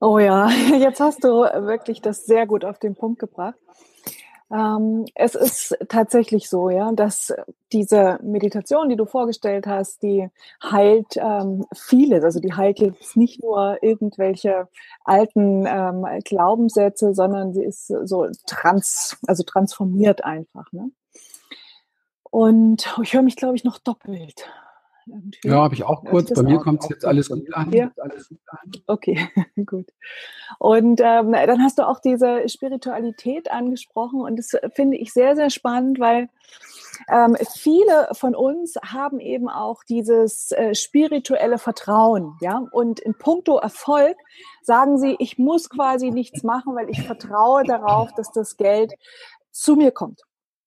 Oh ja, jetzt hast du wirklich das sehr gut auf den Punkt gebracht. Ähm, es ist tatsächlich so, ja, dass diese Meditation, die du vorgestellt hast, die heilt ähm, vieles. Also die heilt jetzt nicht nur irgendwelche alten ähm, Glaubenssätze, sondern sie ist so trans, also transformiert einfach. Ne? Und ich höre mich, glaube ich, noch doppelt. Irgendwie. Ja, habe ich auch kurz. Bei mir kommt es jetzt alles gut an. Ja. Alles gut an. Okay, gut. Und ähm, dann hast du auch diese Spiritualität angesprochen und das finde ich sehr, sehr spannend, weil ähm, viele von uns haben eben auch dieses äh, spirituelle Vertrauen, ja. Und in puncto Erfolg sagen sie, ich muss quasi nichts machen, weil ich vertraue darauf, dass das Geld zu mir kommt.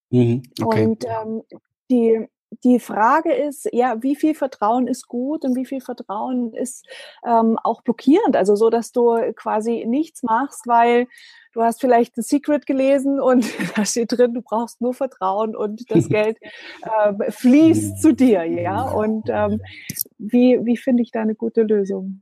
Mhm, okay. Und ähm, die die Frage ist, ja, wie viel Vertrauen ist gut und wie viel Vertrauen ist ähm, auch blockierend? Also so, dass du quasi nichts machst, weil du hast vielleicht ein Secret gelesen und da steht drin, du brauchst nur Vertrauen und das Geld ähm, fließt zu dir, ja. Und ähm, wie, wie finde ich da eine gute Lösung?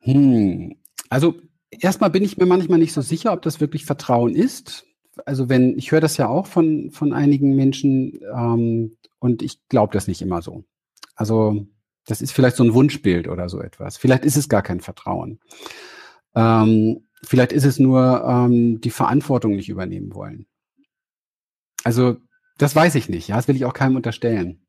Hm. Also erstmal bin ich mir manchmal nicht so sicher, ob das wirklich Vertrauen ist also wenn, ich höre das ja auch von, von einigen Menschen ähm, und ich glaube das nicht immer so. Also das ist vielleicht so ein Wunschbild oder so etwas. Vielleicht ist es gar kein Vertrauen. Ähm, vielleicht ist es nur ähm, die Verantwortung nicht übernehmen wollen. Also das weiß ich nicht. Ja, das will ich auch keinem unterstellen.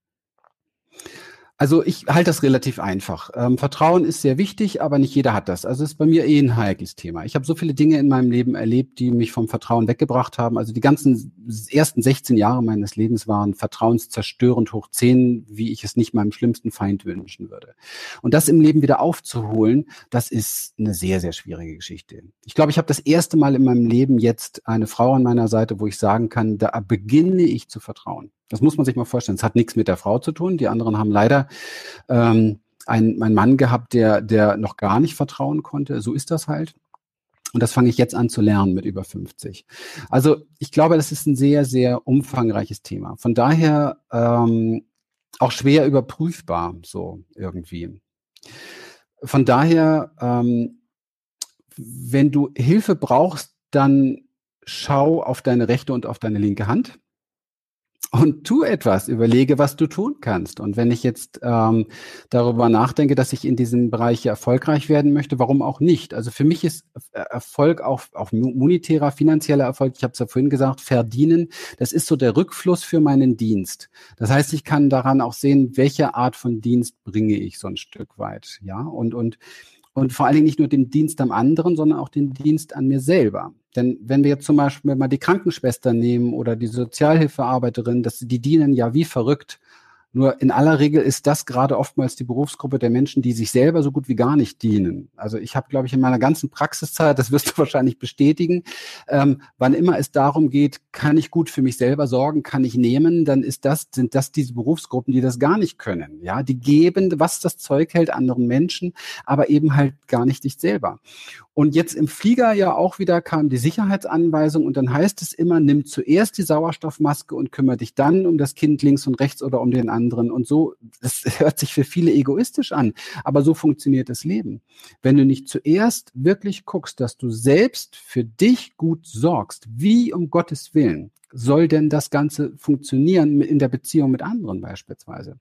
Also ich halte das relativ einfach. Ähm, Vertrauen ist sehr wichtig, aber nicht jeder hat das. Also ist bei mir eh ein heikles Thema. Ich habe so viele Dinge in meinem Leben erlebt, die mich vom Vertrauen weggebracht haben. Also die ganzen ersten 16 Jahre meines Lebens waren vertrauenszerstörend hoch 10, wie ich es nicht meinem schlimmsten Feind wünschen würde. Und das im Leben wieder aufzuholen, das ist eine sehr, sehr schwierige Geschichte. Ich glaube, ich habe das erste Mal in meinem Leben jetzt eine Frau an meiner Seite, wo ich sagen kann, da beginne ich zu vertrauen. Das muss man sich mal vorstellen. Es hat nichts mit der Frau zu tun. Die anderen haben leider ähm, einen, einen Mann gehabt, der, der noch gar nicht vertrauen konnte. So ist das halt. Und das fange ich jetzt an zu lernen mit über 50. Also ich glaube, das ist ein sehr, sehr umfangreiches Thema. Von daher ähm, auch schwer überprüfbar, so irgendwie. Von daher, ähm, wenn du Hilfe brauchst, dann schau auf deine rechte und auf deine linke Hand und tu etwas, überlege, was du tun kannst. Und wenn ich jetzt ähm, darüber nachdenke, dass ich in diesem Bereich erfolgreich werden möchte, warum auch nicht? Also für mich ist Erfolg auch, auch monetärer, finanzieller Erfolg, ich habe es ja vorhin gesagt, verdienen, das ist so der Rückfluss für meinen Dienst. Das heißt, ich kann daran auch sehen, welche Art von Dienst bringe ich so ein Stück weit. Ja, und, und und vor allen Dingen nicht nur den Dienst am anderen, sondern auch den Dienst an mir selber. Denn wenn wir jetzt zum Beispiel mal die Krankenschwester nehmen oder die Sozialhilfearbeiterin, das, die dienen ja wie verrückt nur in aller Regel ist das gerade oftmals die Berufsgruppe der Menschen, die sich selber so gut wie gar nicht dienen. Also ich habe, glaube ich, in meiner ganzen Praxiszeit, das wirst du wahrscheinlich bestätigen, ähm, wann immer es darum geht, kann ich gut für mich selber sorgen, kann ich nehmen, dann ist das, sind das diese Berufsgruppen, die das gar nicht können. Ja, die geben, was das Zeug hält, anderen Menschen, aber eben halt gar nicht dich selber. Und jetzt im Flieger ja auch wieder kam die Sicherheitsanweisung und dann heißt es immer, nimm zuerst die Sauerstoffmaske und kümmere dich dann um das Kind links und rechts oder um den anderen. Und so, das hört sich für viele egoistisch an, aber so funktioniert das Leben. Wenn du nicht zuerst wirklich guckst, dass du selbst für dich gut sorgst, wie um Gottes Willen soll denn das Ganze funktionieren in der Beziehung mit anderen beispielsweise?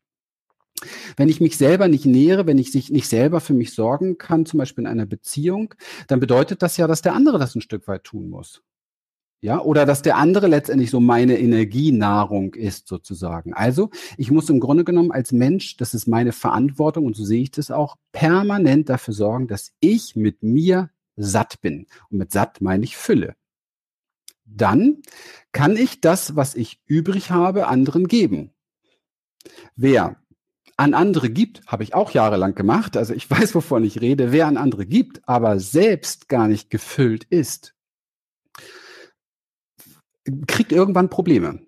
Wenn ich mich selber nicht nähere, wenn ich sich nicht selber für mich sorgen kann, zum Beispiel in einer Beziehung, dann bedeutet das ja, dass der andere das ein Stück weit tun muss. Ja, oder dass der andere letztendlich so meine Energienahrung ist sozusagen. Also, ich muss im Grunde genommen als Mensch, das ist meine Verantwortung und so sehe ich das auch, permanent dafür sorgen, dass ich mit mir satt bin. Und mit satt meine ich Fülle. Dann kann ich das, was ich übrig habe, anderen geben. Wer an andere gibt, habe ich auch jahrelang gemacht. Also ich weiß, wovon ich rede. Wer an andere gibt, aber selbst gar nicht gefüllt ist, kriegt irgendwann Probleme.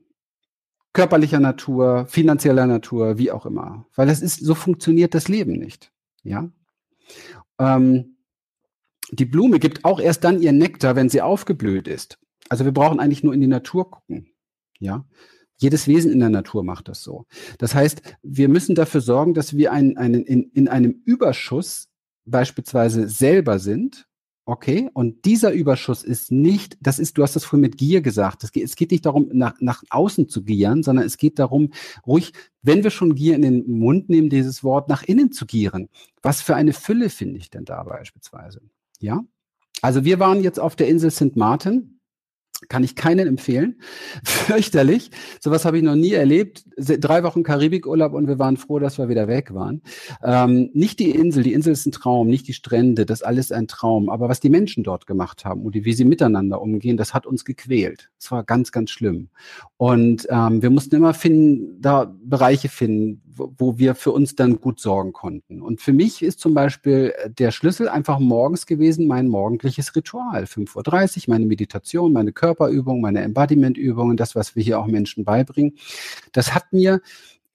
Körperlicher Natur, finanzieller Natur, wie auch immer. Weil das ist, so funktioniert das Leben nicht. Ja. Ähm, die Blume gibt auch erst dann ihren Nektar, wenn sie aufgeblüht ist. Also wir brauchen eigentlich nur in die Natur gucken. Ja. Jedes Wesen in der Natur macht das so. Das heißt, wir müssen dafür sorgen, dass wir ein, einen, in, in einem Überschuss beispielsweise selber sind Okay, und dieser Überschuss ist nicht, das ist, du hast das vorhin mit Gier gesagt, es geht, es geht nicht darum, nach, nach außen zu gieren, sondern es geht darum, ruhig, wenn wir schon Gier in den Mund nehmen, dieses Wort nach innen zu gieren. Was für eine Fülle finde ich denn da beispielsweise? Ja? Also wir waren jetzt auf der Insel St. Martin kann ich keinen empfehlen. Fürchterlich. Sowas habe ich noch nie erlebt. Drei Wochen Karibikurlaub und wir waren froh, dass wir wieder weg waren. Ähm, nicht die Insel, die Insel ist ein Traum, nicht die Strände, das alles ein Traum. Aber was die Menschen dort gemacht haben und wie sie miteinander umgehen, das hat uns gequält. Es war ganz, ganz schlimm. Und ähm, wir mussten immer finden, da Bereiche finden, wo, wir für uns dann gut sorgen konnten. Und für mich ist zum Beispiel der Schlüssel einfach morgens gewesen, mein morgendliches Ritual. 5.30 Uhr, meine Meditation, meine Körper Körperübungen, meine Embodiment-Übungen, das, was wir hier auch Menschen beibringen. Das hat mir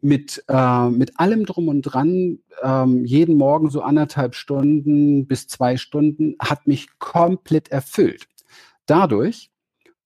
mit, äh, mit allem drum und dran, ähm, jeden Morgen so anderthalb Stunden bis zwei Stunden, hat mich komplett erfüllt. Dadurch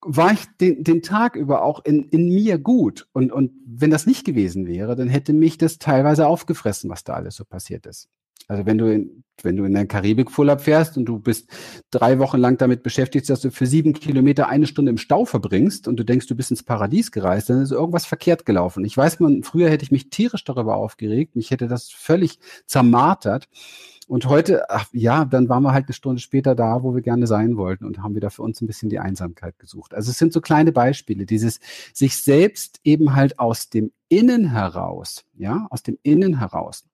war ich den, den Tag über auch in, in mir gut. Und, und wenn das nicht gewesen wäre, dann hätte mich das teilweise aufgefressen, was da alles so passiert ist. Also wenn du in, wenn du in der Karibik Urlaub fährst und du bist drei Wochen lang damit beschäftigt, dass du für sieben Kilometer eine Stunde im Stau verbringst und du denkst, du bist ins Paradies gereist, dann ist irgendwas verkehrt gelaufen. Ich weiß, man, früher hätte ich mich tierisch darüber aufgeregt, mich hätte das völlig zermartert. Und heute, ach, ja, dann waren wir halt eine Stunde später da, wo wir gerne sein wollten und haben wieder für uns ein bisschen die Einsamkeit gesucht. Also es sind so kleine Beispiele, dieses sich selbst eben halt aus dem Innen heraus, ja, aus dem Innen heraus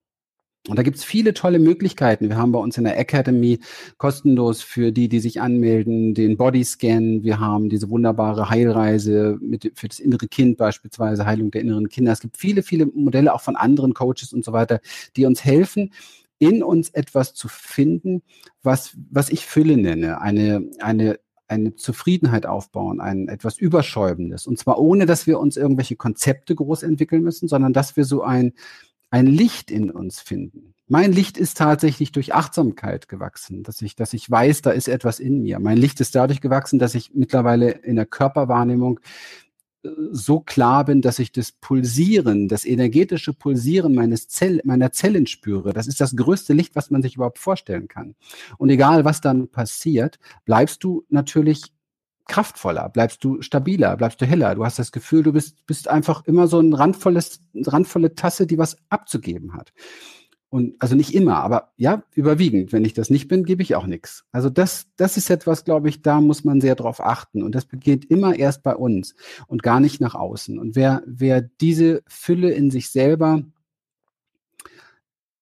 und da gibt's viele tolle Möglichkeiten. Wir haben bei uns in der Academy kostenlos für die, die sich anmelden, den Bodyscan. Wir haben diese wunderbare Heilreise mit, für das innere Kind beispielsweise, Heilung der inneren Kinder. Es gibt viele, viele Modelle auch von anderen Coaches und so weiter, die uns helfen, in uns etwas zu finden, was, was ich Fülle nenne. Eine, eine eine Zufriedenheit aufbauen, ein etwas Überschäubendes. Und zwar ohne, dass wir uns irgendwelche Konzepte groß entwickeln müssen, sondern dass wir so ein, ein Licht in uns finden. Mein Licht ist tatsächlich durch Achtsamkeit gewachsen, dass ich, dass ich weiß, da ist etwas in mir. Mein Licht ist dadurch gewachsen, dass ich mittlerweile in der Körperwahrnehmung so klar bin, dass ich das Pulsieren, das energetische Pulsieren meines Zell, meiner Zellen spüre. Das ist das größte Licht, was man sich überhaupt vorstellen kann. Und egal, was dann passiert, bleibst du natürlich kraftvoller, bleibst du stabiler, bleibst du heller. Du hast das Gefühl, du bist, bist einfach immer so ein randvolles, randvolle Tasse, die was abzugeben hat. Und also nicht immer, aber ja, überwiegend. Wenn ich das nicht bin, gebe ich auch nichts. Also das, das ist etwas, glaube ich, da muss man sehr drauf achten. Und das beginnt immer erst bei uns und gar nicht nach außen. Und wer, wer diese Fülle in sich selber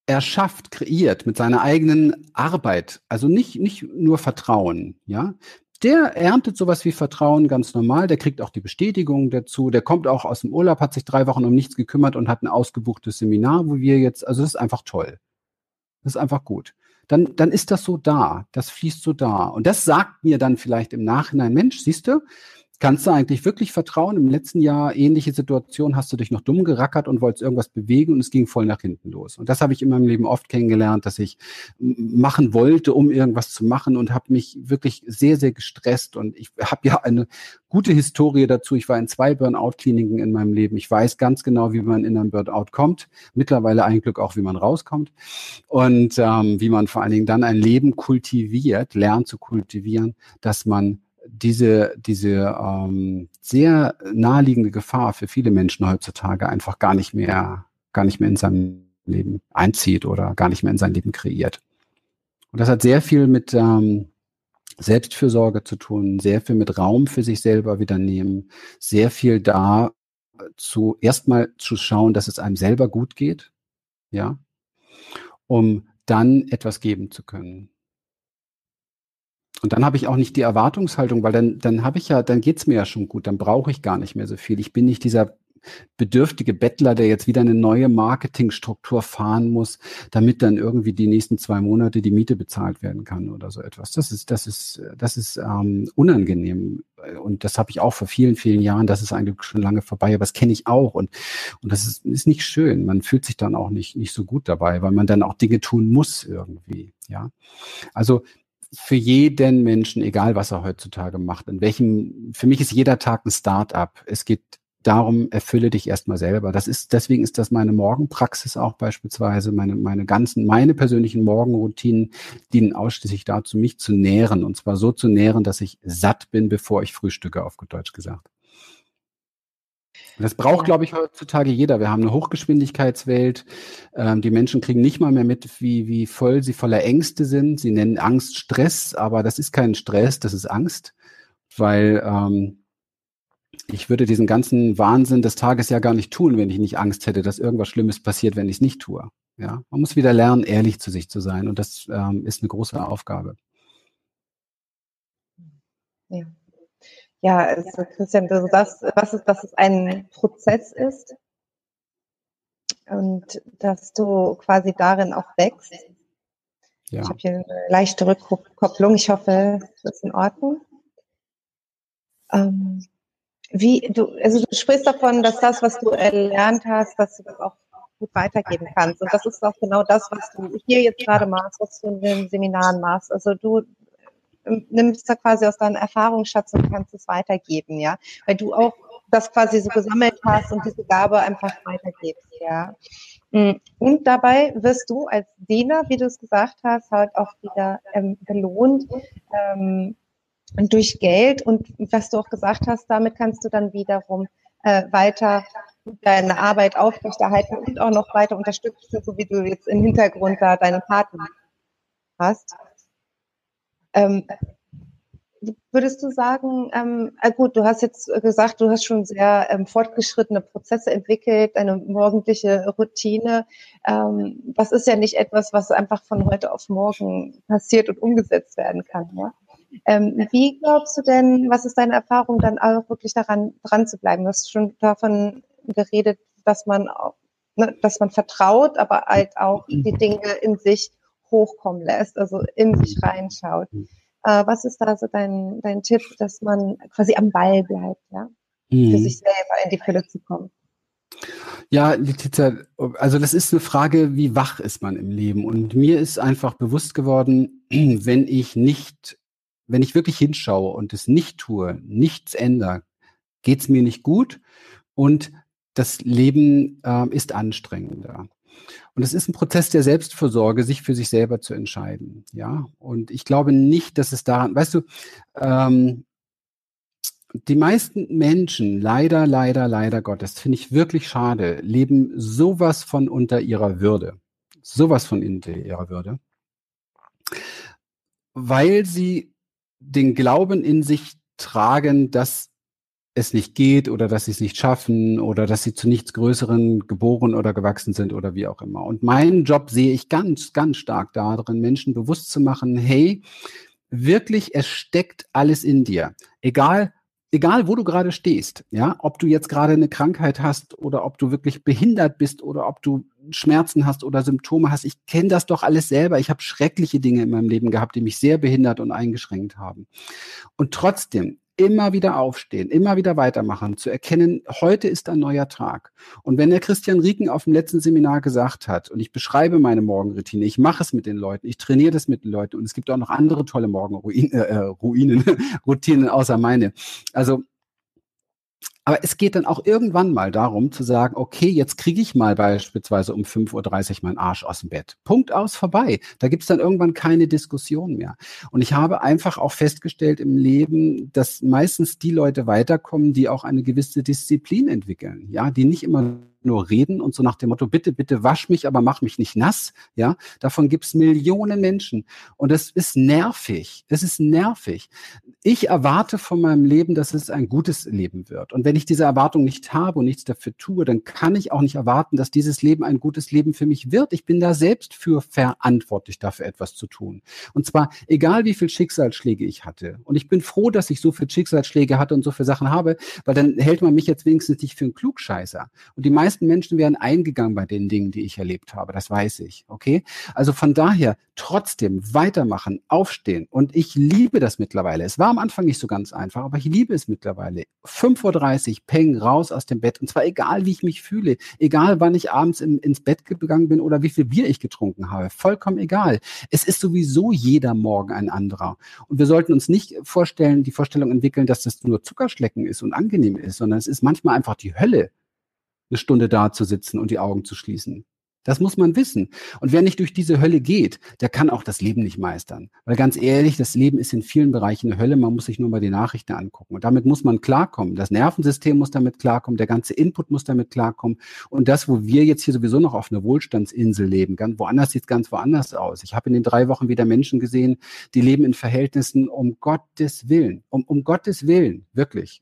erschafft, kreiert mit seiner eigenen Arbeit, also nicht, nicht nur Vertrauen, ja, der erntet sowas wie Vertrauen ganz normal, der kriegt auch die Bestätigung dazu, der kommt auch aus dem Urlaub, hat sich drei Wochen um nichts gekümmert und hat ein ausgebuchtes Seminar, wo wir jetzt, also das ist einfach toll. Das ist einfach gut. Dann, dann ist das so da, das fließt so da. Und das sagt mir dann vielleicht im Nachhinein, Mensch, siehst du, Kannst du eigentlich wirklich vertrauen? Im letzten Jahr ähnliche Situation hast du dich noch dumm gerackert und wolltest irgendwas bewegen und es ging voll nach hinten los. Und das habe ich in meinem Leben oft kennengelernt, dass ich machen wollte, um irgendwas zu machen und habe mich wirklich sehr, sehr gestresst. Und ich habe ja eine gute Historie dazu. Ich war in zwei Burnout-Kliniken in meinem Leben. Ich weiß ganz genau, wie man in einen Burnout kommt. Mittlerweile ein Glück auch, wie man rauskommt. Und ähm, wie man vor allen Dingen dann ein Leben kultiviert, lernt zu kultivieren, dass man diese, diese ähm, sehr naheliegende Gefahr für viele Menschen heutzutage einfach gar nicht mehr, gar nicht mehr in seinem Leben einzieht oder gar nicht mehr in sein Leben kreiert. Und das hat sehr viel mit ähm, Selbstfürsorge zu tun, sehr viel mit Raum für sich selber wieder nehmen, sehr viel da zu erstmal zu schauen, dass es einem selber gut geht, ja, um dann etwas geben zu können. Und dann habe ich auch nicht die Erwartungshaltung, weil dann, dann habe ich ja, dann geht's mir ja schon gut, dann brauche ich gar nicht mehr so viel. Ich bin nicht dieser bedürftige Bettler, der jetzt wieder eine neue Marketingstruktur fahren muss, damit dann irgendwie die nächsten zwei Monate die Miete bezahlt werden kann oder so etwas. Das ist, das ist, das ist ähm, unangenehm. Und das habe ich auch vor vielen, vielen Jahren. Das ist eigentlich schon lange vorbei, aber das kenne ich auch. Und, und das ist, ist nicht schön. Man fühlt sich dann auch nicht, nicht so gut dabei, weil man dann auch Dinge tun muss irgendwie. Ja. Also für jeden Menschen, egal was er heutzutage macht, in welchem, für mich ist jeder Tag ein Start-up. Es geht darum erfülle dich erstmal selber. Das ist, deswegen ist das meine Morgenpraxis auch beispielsweise, meine, meine ganzen, meine persönlichen Morgenroutinen dienen ausschließlich dazu, mich zu nähren. Und zwar so zu nähren, dass ich satt bin, bevor ich frühstücke, auf gut Deutsch gesagt. Das braucht, glaube ich, heutzutage jeder. Wir haben eine Hochgeschwindigkeitswelt. Ähm, die Menschen kriegen nicht mal mehr mit, wie, wie voll sie voller Ängste sind. Sie nennen Angst Stress, aber das ist kein Stress, das ist Angst, weil ähm, ich würde diesen ganzen Wahnsinn des Tages ja gar nicht tun, wenn ich nicht Angst hätte, dass irgendwas Schlimmes passiert, wenn ich es nicht tue. Ja, man muss wieder lernen, ehrlich zu sich zu sein, und das ähm, ist eine große Aufgabe. Ja. Ja, also Christian, du sagst, was ist, dass es ein Prozess ist und dass du quasi darin auch wächst. Ja. Ich habe hier eine leichte Rückkopplung. Ich hoffe, das ist in Ordnung. Ähm, wie du, also du sprichst davon, dass das, was du erlernt hast, dass du das auch gut weitergeben kannst. Und das ist auch genau das, was du hier jetzt gerade machst, was du in den Seminaren machst. Also du nimmst da quasi aus deinem Erfahrungsschatz und kannst es weitergeben, ja. Weil du auch das quasi so gesammelt hast und diese Gabe einfach weitergibst, ja. Mm, und dabei wirst du als Diener, wie du es gesagt hast, halt auch wieder ähm, belohnt. Ähm, durch Geld und was du auch gesagt hast, damit kannst du dann wiederum äh, weiter deine Arbeit aufrechterhalten und auch noch weiter unterstützen, so wie du jetzt im Hintergrund da deinen Partner hast. Ähm, würdest du sagen, ähm, äh gut, du hast jetzt gesagt, du hast schon sehr ähm, fortgeschrittene Prozesse entwickelt, eine morgendliche Routine. Ähm, das ist ja nicht etwas, was einfach von heute auf morgen passiert und umgesetzt werden kann. Ja? Ähm, wie glaubst du denn, was ist deine Erfahrung, dann auch wirklich daran dran zu bleiben? Du hast schon davon geredet, dass man ne, dass man vertraut, aber halt auch die Dinge in sich hochkommen lässt, also in sich reinschaut. Äh, was ist da so dein, dein Tipp, dass man quasi am Ball bleibt, ja? Mhm. Für sich selber in die Fülle zu kommen? Ja, Letizia, also das ist eine Frage, wie wach ist man im Leben? Und mir ist einfach bewusst geworden, wenn ich nicht wenn ich wirklich hinschaue und es nicht tue, nichts ändere, geht es mir nicht gut und das Leben äh, ist anstrengender. Und es ist ein Prozess der Selbstversorge, sich für sich selber zu entscheiden. Ja, und ich glaube nicht, dass es daran, weißt du, ähm, die meisten Menschen, leider, leider, leider Gottes, finde ich wirklich schade, leben sowas von unter ihrer Würde. Sowas von unter ihrer Würde. Weil sie den Glauben in sich tragen, dass es nicht geht oder dass sie es nicht schaffen oder dass sie zu nichts Größeren geboren oder gewachsen sind oder wie auch immer. Und meinen Job sehe ich ganz, ganz stark darin, Menschen bewusst zu machen, hey, wirklich, es steckt alles in dir. Egal, egal wo du gerade stehst, ja, ob du jetzt gerade eine Krankheit hast oder ob du wirklich behindert bist oder ob du Schmerzen hast oder Symptome hast. Ich kenne das doch alles selber. Ich habe schreckliche Dinge in meinem Leben gehabt, die mich sehr behindert und eingeschränkt haben. Und trotzdem immer wieder aufstehen, immer wieder weitermachen, zu erkennen, heute ist ein neuer Tag. Und wenn der Christian Rieken auf dem letzten Seminar gesagt hat, und ich beschreibe meine Morgenroutine, ich mache es mit den Leuten, ich trainiere das mit den Leuten und es gibt auch noch andere tolle Morgenruinen, äh, Ruinen, Routinen außer meine. Also aber es geht dann auch irgendwann mal darum zu sagen, okay, jetzt kriege ich mal beispielsweise um 5.30 Uhr meinen Arsch aus dem Bett. Punkt aus, vorbei. Da gibt es dann irgendwann keine Diskussion mehr. Und ich habe einfach auch festgestellt im Leben, dass meistens die Leute weiterkommen, die auch eine gewisse Disziplin entwickeln. Ja, die nicht immer nur reden und so nach dem Motto, bitte, bitte wasch mich, aber mach mich nicht nass. Ja, davon gibt's Millionen Menschen. Und das ist nervig. Es ist nervig. Ich erwarte von meinem Leben, dass es ein gutes Leben wird. Und wenn ich diese Erwartung nicht habe und nichts dafür tue, dann kann ich auch nicht erwarten, dass dieses Leben ein gutes Leben für mich wird. Ich bin da selbst für verantwortlich, dafür etwas zu tun. Und zwar egal, wie viel Schicksalsschläge ich hatte. Und ich bin froh, dass ich so viel Schicksalsschläge hatte und so viele Sachen habe, weil dann hält man mich jetzt wenigstens nicht für einen Klugscheißer. Und die meisten meisten Menschen wären eingegangen bei den Dingen, die ich erlebt habe. Das weiß ich. Okay? Also von daher trotzdem weitermachen, aufstehen. Und ich liebe das mittlerweile. Es war am Anfang nicht so ganz einfach, aber ich liebe es mittlerweile. 5.30 Uhr, peng, raus aus dem Bett. Und zwar egal, wie ich mich fühle. Egal, wann ich abends im, ins Bett gegangen bin oder wie viel Bier ich getrunken habe. Vollkommen egal. Es ist sowieso jeder Morgen ein anderer. Und wir sollten uns nicht vorstellen, die Vorstellung entwickeln, dass das nur Zuckerschlecken ist und angenehm ist, sondern es ist manchmal einfach die Hölle, eine Stunde da zu sitzen und die Augen zu schließen. Das muss man wissen. Und wer nicht durch diese Hölle geht, der kann auch das Leben nicht meistern. Weil ganz ehrlich, das Leben ist in vielen Bereichen eine Hölle. Man muss sich nur mal die Nachrichten angucken. Und damit muss man klarkommen. Das Nervensystem muss damit klarkommen. Der ganze Input muss damit klarkommen. Und das, wo wir jetzt hier sowieso noch auf einer Wohlstandsinsel leben, ganz woanders sieht es ganz woanders aus. Ich habe in den drei Wochen wieder Menschen gesehen, die leben in Verhältnissen um Gottes Willen. Um, um Gottes Willen. Wirklich.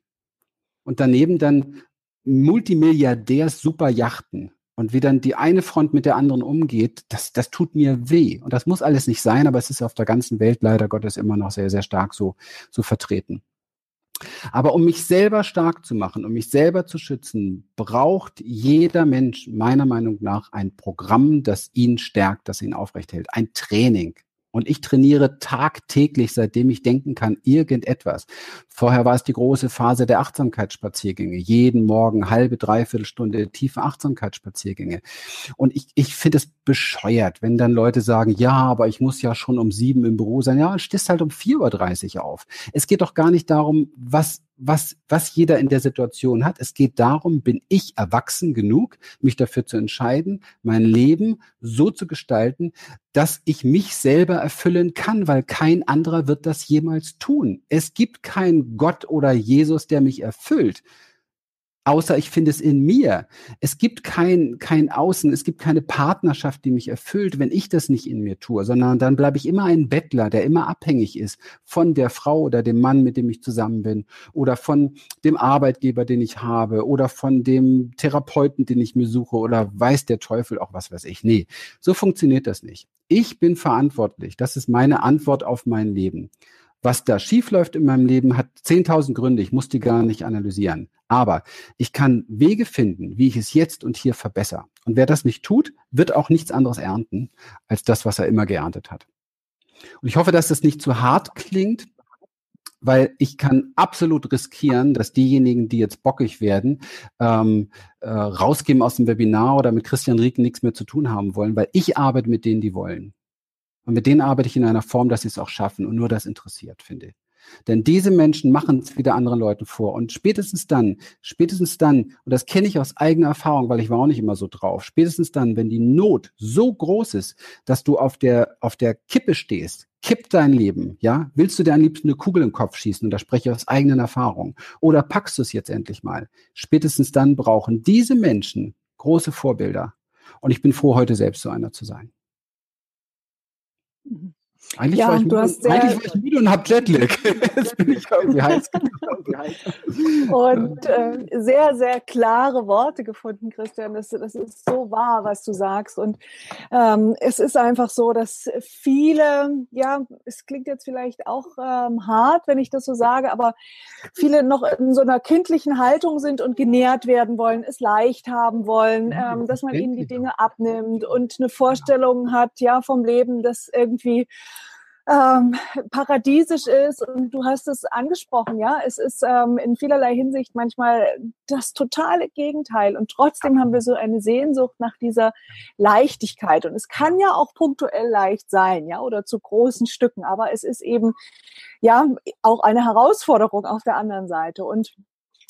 Und daneben dann Multimilliardärs super Yachten und wie dann die eine Front mit der anderen umgeht, das, das tut mir weh. Und das muss alles nicht sein, aber es ist auf der ganzen Welt leider Gottes immer noch sehr, sehr stark so, so vertreten. Aber um mich selber stark zu machen, um mich selber zu schützen, braucht jeder Mensch meiner Meinung nach ein Programm, das ihn stärkt, das ihn aufrecht hält. Ein Training. Und ich trainiere tagtäglich, seitdem ich denken kann, irgendetwas. Vorher war es die große Phase der Achtsamkeitsspaziergänge. Jeden Morgen halbe, dreiviertel Stunde tiefe Achtsamkeitsspaziergänge. Und ich, ich finde es bescheuert, wenn dann Leute sagen, ja, aber ich muss ja schon um sieben im Büro sein. Ja, stehst halt um 4.30 Uhr auf. Es geht doch gar nicht darum, was was, was jeder in der Situation hat. Es geht darum, bin ich erwachsen genug, mich dafür zu entscheiden, mein Leben so zu gestalten, dass ich mich selber erfüllen kann, weil kein anderer wird das jemals tun. Es gibt keinen Gott oder Jesus, der mich erfüllt außer ich finde es in mir. Es gibt kein, kein Außen, es gibt keine Partnerschaft, die mich erfüllt, wenn ich das nicht in mir tue, sondern dann bleibe ich immer ein Bettler, der immer abhängig ist von der Frau oder dem Mann, mit dem ich zusammen bin, oder von dem Arbeitgeber, den ich habe, oder von dem Therapeuten, den ich mir suche, oder weiß der Teufel auch was weiß ich. Nee, so funktioniert das nicht. Ich bin verantwortlich. Das ist meine Antwort auf mein Leben. Was da schiefläuft in meinem Leben, hat 10.000 Gründe. Ich muss die gar nicht analysieren. Aber ich kann Wege finden, wie ich es jetzt und hier verbessere. Und wer das nicht tut, wird auch nichts anderes ernten als das, was er immer geerntet hat. Und ich hoffe, dass das nicht zu hart klingt, weil ich kann absolut riskieren, dass diejenigen, die jetzt bockig werden, ähm, äh, rausgehen aus dem Webinar oder mit Christian Rieken nichts mehr zu tun haben wollen, weil ich arbeite mit denen, die wollen. Und mit denen arbeite ich in einer Form, dass sie es auch schaffen und nur das interessiert, finde ich. Denn diese Menschen machen es wieder anderen Leuten vor. Und spätestens dann, spätestens dann, und das kenne ich aus eigener Erfahrung, weil ich war auch nicht immer so drauf, spätestens dann, wenn die Not so groß ist, dass du auf der, auf der Kippe stehst, kippt dein Leben, ja? Willst du dir am liebsten eine Kugel im Kopf schießen? Und da spreche ich aus eigenen Erfahrungen. Oder packst du es jetzt endlich mal? Spätestens dann brauchen diese Menschen große Vorbilder. Und ich bin froh, heute selbst so einer zu sein. Mhm. Eigentlich, ja, war ich müde, eigentlich war ich müde und habe Jetlag. Jetzt bin ich irgendwie heiß. und äh, sehr, sehr klare Worte gefunden, Christian. Das, das ist so wahr, was du sagst. Und ähm, es ist einfach so, dass viele, ja, es klingt jetzt vielleicht auch ähm, hart, wenn ich das so sage, aber viele noch in so einer kindlichen Haltung sind und genährt werden wollen, es leicht haben wollen, ähm, dass man ihnen die Dinge abnimmt und eine Vorstellung hat, ja, vom Leben, das irgendwie ähm, paradiesisch ist. Und du hast es angesprochen, ja, es ist ähm, in vielerlei Hinsicht manchmal das totale Gegenteil. Und trotzdem haben wir so eine Sehnsucht nach dieser Leichtigkeit. Und es kann ja auch punktuell leicht sein, ja, oder zu großen Stücken. Aber es ist eben ja auch eine Herausforderung auf der anderen Seite. Und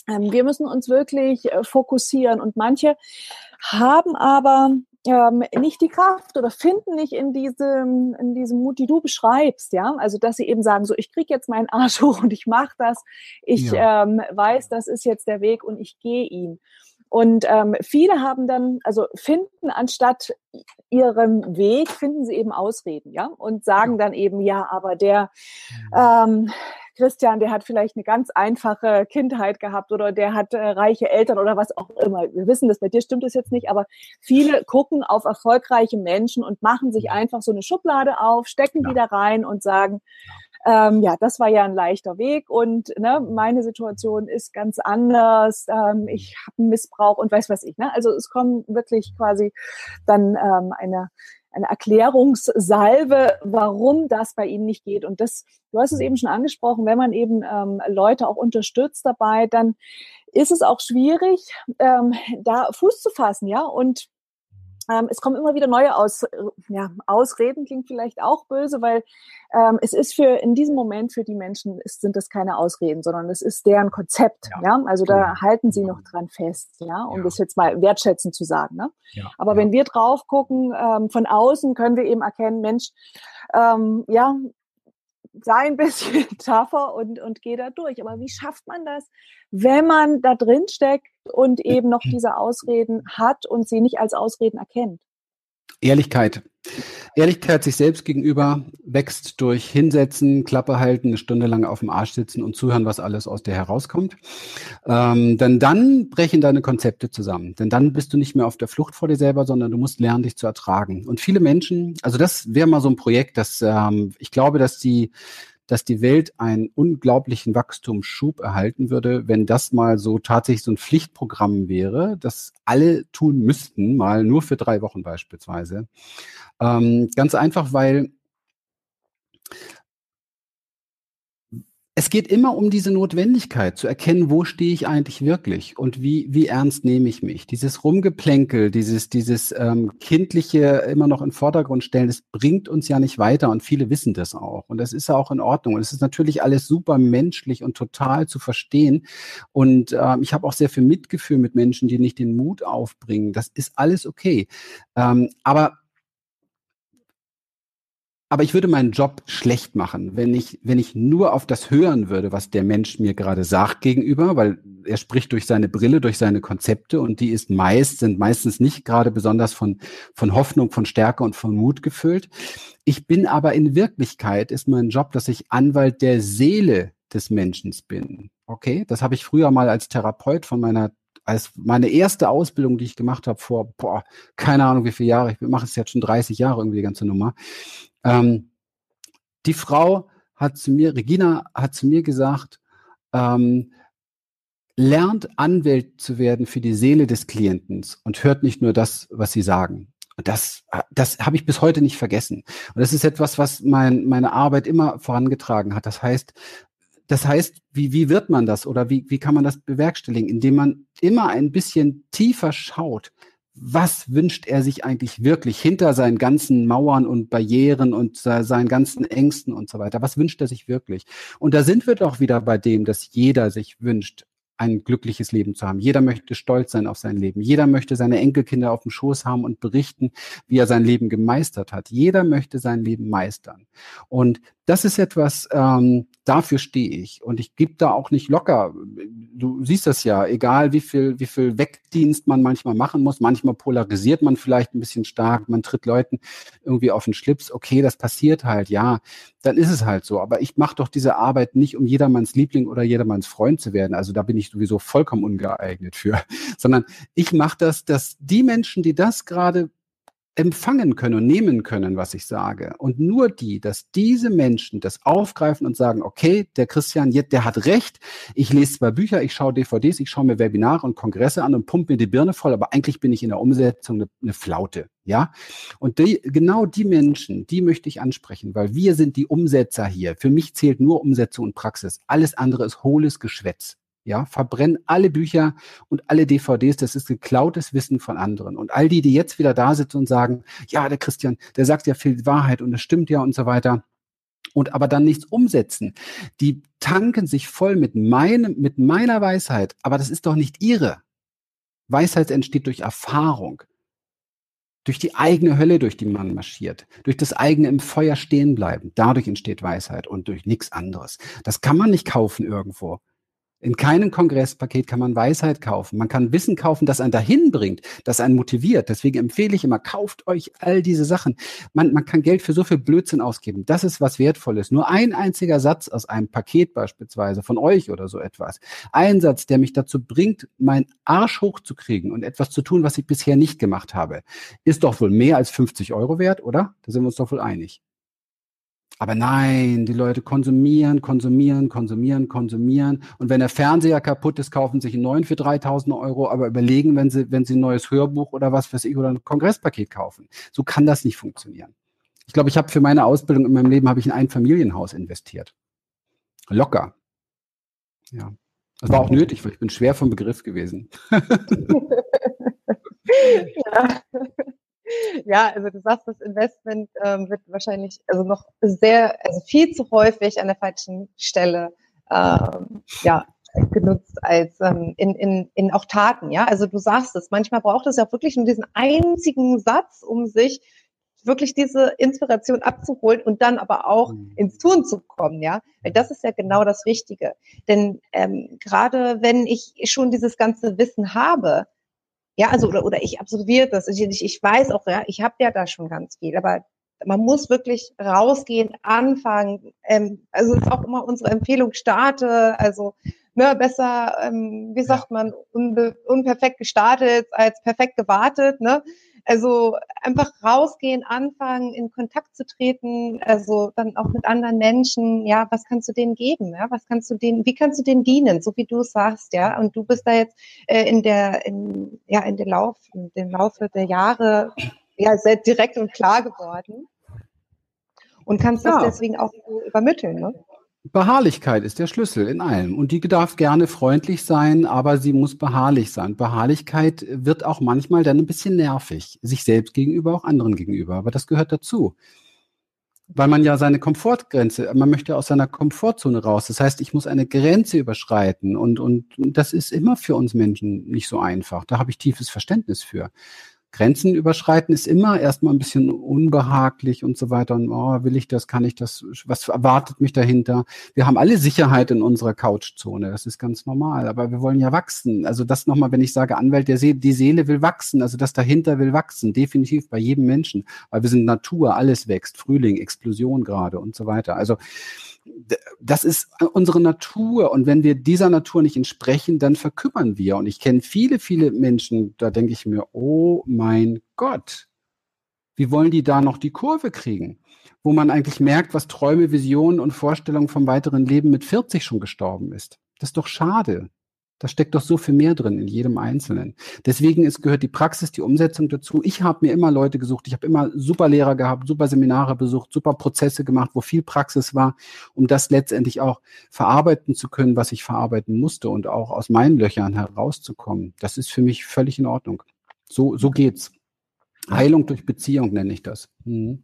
ähm, wir müssen uns wirklich äh, fokussieren. Und manche haben aber ähm, nicht die Kraft oder finden nicht in diesem, in diesem Mut, die du beschreibst, ja. Also dass sie eben sagen, so ich krieg jetzt meinen Arsch hoch und ich mache das, ich ja. ähm, weiß, das ist jetzt der Weg und ich gehe ihn. Und ähm, viele haben dann, also finden anstatt ihrem Weg, finden sie eben Ausreden, ja, und sagen dann eben, ja, aber der, mhm. ähm, Christian, der hat vielleicht eine ganz einfache Kindheit gehabt oder der hat äh, reiche Eltern oder was auch immer. Wir wissen das, bei dir stimmt es jetzt nicht, aber viele gucken auf erfolgreiche Menschen und machen sich einfach so eine Schublade auf, stecken ja. die da rein und sagen, ähm, ja, das war ja ein leichter Weg und ne, meine Situation ist ganz anders. Ähm, ich habe einen Missbrauch und weiß was ich. Ne? Also es kommt wirklich quasi dann ähm, eine eine Erklärungssalve, warum das bei ihnen nicht geht. Und das, du hast es eben schon angesprochen, wenn man eben ähm, Leute auch unterstützt dabei, dann ist es auch schwierig, ähm, da Fuß zu fassen, ja. Und ähm, es kommen immer wieder neue Aus, ja, Ausreden, klingt vielleicht auch böse, weil ähm, es ist für in diesem Moment für die Menschen ist, sind das keine Ausreden, sondern es ist deren Konzept. Ja, ja? also da genau. halten sie noch dran fest, ja, um ja. das jetzt mal wertschätzend zu sagen. Ne? Ja. Aber wenn wir drauf gucken, ähm, von außen können wir eben erkennen, Mensch, ähm, ja, sei ein bisschen tougher und, und geh da durch. Aber wie schafft man das, wenn man da drin steckt und eben noch diese Ausreden hat und sie nicht als Ausreden erkennt? Ehrlichkeit. Ehrlichkeit sich selbst gegenüber wächst durch Hinsetzen, Klappe halten, eine Stunde lang auf dem Arsch sitzen und zuhören, was alles aus dir herauskommt. Ähm, denn dann brechen deine Konzepte zusammen. Denn dann bist du nicht mehr auf der Flucht vor dir selber, sondern du musst lernen, dich zu ertragen. Und viele Menschen, also das wäre mal so ein Projekt, das ähm, ich glaube, dass die dass die Welt einen unglaublichen Wachstumsschub erhalten würde, wenn das mal so tatsächlich so ein Pflichtprogramm wäre, das alle tun müssten, mal nur für drei Wochen beispielsweise. Ähm, ganz einfach, weil es geht immer um diese Notwendigkeit zu erkennen, wo stehe ich eigentlich wirklich und wie, wie ernst nehme ich mich. Dieses Rumgeplänkel, dieses, dieses ähm, kindliche immer noch in Vordergrund stellen, das bringt uns ja nicht weiter und viele wissen das auch. Und das ist ja auch in Ordnung. Und es ist natürlich alles super menschlich und total zu verstehen. Und ähm, ich habe auch sehr viel Mitgefühl mit Menschen, die nicht den Mut aufbringen. Das ist alles okay. Ähm, aber aber ich würde meinen Job schlecht machen, wenn ich, wenn ich nur auf das hören würde, was der Mensch mir gerade sagt gegenüber, weil er spricht durch seine Brille, durch seine Konzepte und die ist meist, sind meistens nicht gerade besonders von, von Hoffnung, von Stärke und von Mut gefüllt. Ich bin aber in Wirklichkeit ist mein Job, dass ich Anwalt der Seele des Menschen bin. Okay, das habe ich früher mal als Therapeut von meiner als meine erste Ausbildung, die ich gemacht habe vor, boah, keine Ahnung wie viele Jahre, ich mache es jetzt schon 30 Jahre irgendwie die ganze Nummer, ähm, die Frau hat zu mir, Regina hat zu mir gesagt, ähm, lernt Anwalt zu werden für die Seele des Klienten und hört nicht nur das, was sie sagen. Und das, das habe ich bis heute nicht vergessen. Und das ist etwas, was mein, meine Arbeit immer vorangetragen hat. Das heißt, das heißt, wie, wie wird man das oder wie, wie kann man das bewerkstelligen? Indem man immer ein bisschen tiefer schaut, was wünscht er sich eigentlich wirklich hinter seinen ganzen Mauern und Barrieren und seinen ganzen Ängsten und so weiter? Was wünscht er sich wirklich? Und da sind wir doch wieder bei dem, dass jeder sich wünscht, ein glückliches Leben zu haben. Jeder möchte stolz sein auf sein Leben. Jeder möchte seine Enkelkinder auf dem Schoß haben und berichten, wie er sein Leben gemeistert hat. Jeder möchte sein Leben meistern. Und das ist etwas, ähm, dafür stehe ich. Und ich gebe da auch nicht locker. Du siehst das ja, egal wie viel, wie viel Wegdienst man manchmal machen muss. Manchmal polarisiert man vielleicht ein bisschen stark, man tritt Leuten irgendwie auf den Schlips. Okay, das passiert halt, ja, dann ist es halt so. Aber ich mache doch diese Arbeit nicht, um jedermanns Liebling oder jedermanns Freund zu werden. Also da bin ich sowieso vollkommen ungeeignet für. Sondern ich mache das, dass die Menschen, die das gerade empfangen können und nehmen können, was ich sage. Und nur die, dass diese Menschen das aufgreifen und sagen, okay, der Christian, der hat recht, ich lese zwar Bücher, ich schaue DVDs, ich schaue mir Webinare und Kongresse an und pumpe mir die Birne voll, aber eigentlich bin ich in der Umsetzung eine, eine Flaute. Ja, und die, genau die Menschen, die möchte ich ansprechen, weil wir sind die Umsetzer hier. Für mich zählt nur Umsetzung und Praxis. Alles andere ist hohles Geschwätz. Ja, verbrennen alle Bücher und alle DVDs. Das ist geklautes Wissen von anderen. Und all die, die jetzt wieder da sitzen und sagen, ja, der Christian, der sagt ja viel Wahrheit und es stimmt ja und so weiter. Und aber dann nichts umsetzen. Die tanken sich voll mit meinem, mit meiner Weisheit. Aber das ist doch nicht ihre. Weisheit entsteht durch Erfahrung. Durch die eigene Hölle, durch die man marschiert, durch das eigene im Feuer stehen bleiben. Dadurch entsteht Weisheit und durch nichts anderes. Das kann man nicht kaufen irgendwo. In keinem Kongresspaket kann man Weisheit kaufen. Man kann Wissen kaufen, das einen dahin bringt, das einen motiviert. Deswegen empfehle ich immer, kauft euch all diese Sachen. Man, man kann Geld für so viel Blödsinn ausgeben. Das ist was Wertvolles. Nur ein einziger Satz aus einem Paket beispielsweise von euch oder so etwas. Ein Satz, der mich dazu bringt, meinen Arsch hochzukriegen und etwas zu tun, was ich bisher nicht gemacht habe, ist doch wohl mehr als 50 Euro wert, oder? Da sind wir uns doch wohl einig. Aber nein, die Leute konsumieren, konsumieren, konsumieren, konsumieren. Und wenn der Fernseher kaputt ist, kaufen sich einen neuen für 3000 Euro, aber überlegen, wenn sie, wenn sie ein neues Hörbuch oder was weiß ich oder ein Kongresspaket kaufen. So kann das nicht funktionieren. Ich glaube, ich habe für meine Ausbildung in meinem Leben habe ich in ein Familienhaus investiert. Locker. Ja. Das war auch nötig, weil ich bin schwer vom Begriff gewesen. ja. Ja, also du sagst, das Investment ähm, wird wahrscheinlich also noch sehr, also viel zu häufig an der falschen Stelle ähm, ja, genutzt als ähm, in, in, in auch Taten, ja. Also du sagst es, manchmal braucht es ja wirklich nur diesen einzigen Satz, um sich wirklich diese Inspiration abzuholen und dann aber auch mhm. ins Tun zu kommen, ja. Weil das ist ja genau das Wichtige. Denn ähm, gerade wenn ich schon dieses ganze Wissen habe, ja, also oder, oder ich absolviere das. Ich, ich weiß auch, ja, ich habe ja da schon ganz viel, aber man muss wirklich rausgehen, anfangen. Ähm, also ist auch immer unsere Empfehlung, starte, also ne, besser, ähm, wie sagt man, unbe unperfekt gestartet als perfekt gewartet. Ne? Also einfach rausgehen, anfangen, in Kontakt zu treten, also dann auch mit anderen Menschen, ja, was kannst du denen geben, ja, was kannst du denen, wie kannst du denen dienen, so wie du es sagst, ja, und du bist da jetzt äh, in der, in, ja, in den Lauf, in dem Laufe der Jahre, ja, sehr direkt und klar geworden. Und kannst ja. das deswegen auch übermitteln, ne? Beharrlichkeit ist der Schlüssel in allem. Und die darf gerne freundlich sein, aber sie muss beharrlich sein. Beharrlichkeit wird auch manchmal dann ein bisschen nervig. Sich selbst gegenüber, auch anderen gegenüber. Aber das gehört dazu. Weil man ja seine Komfortgrenze, man möchte aus seiner Komfortzone raus. Das heißt, ich muss eine Grenze überschreiten. Und, und das ist immer für uns Menschen nicht so einfach. Da habe ich tiefes Verständnis für. Grenzen überschreiten ist immer erstmal ein bisschen unbehaglich und so weiter. Und oh, will ich das, kann ich das, was erwartet mich dahinter? Wir haben alle Sicherheit in unserer Couchzone, das ist ganz normal, aber wir wollen ja wachsen. Also das nochmal, wenn ich sage Anwalt, der See, die Seele will wachsen, also das dahinter will wachsen, definitiv bei jedem Menschen, weil wir sind Natur, alles wächst, Frühling, Explosion gerade und so weiter. Also das ist unsere Natur. Und wenn wir dieser Natur nicht entsprechen, dann verkümmern wir. Und ich kenne viele, viele Menschen, da denke ich mir, oh mein Gott, wie wollen die da noch die Kurve kriegen? Wo man eigentlich merkt, was Träume, Visionen und Vorstellungen vom weiteren Leben mit 40 schon gestorben ist. Das ist doch schade. Da steckt doch so viel mehr drin in jedem Einzelnen. Deswegen ist, gehört die Praxis, die Umsetzung dazu. Ich habe mir immer Leute gesucht. Ich habe immer super Lehrer gehabt, super Seminare besucht, super Prozesse gemacht, wo viel Praxis war, um das letztendlich auch verarbeiten zu können, was ich verarbeiten musste und auch aus meinen Löchern herauszukommen. Das ist für mich völlig in Ordnung. So, so geht's. Heilung durch Beziehung nenne ich das. Mhm.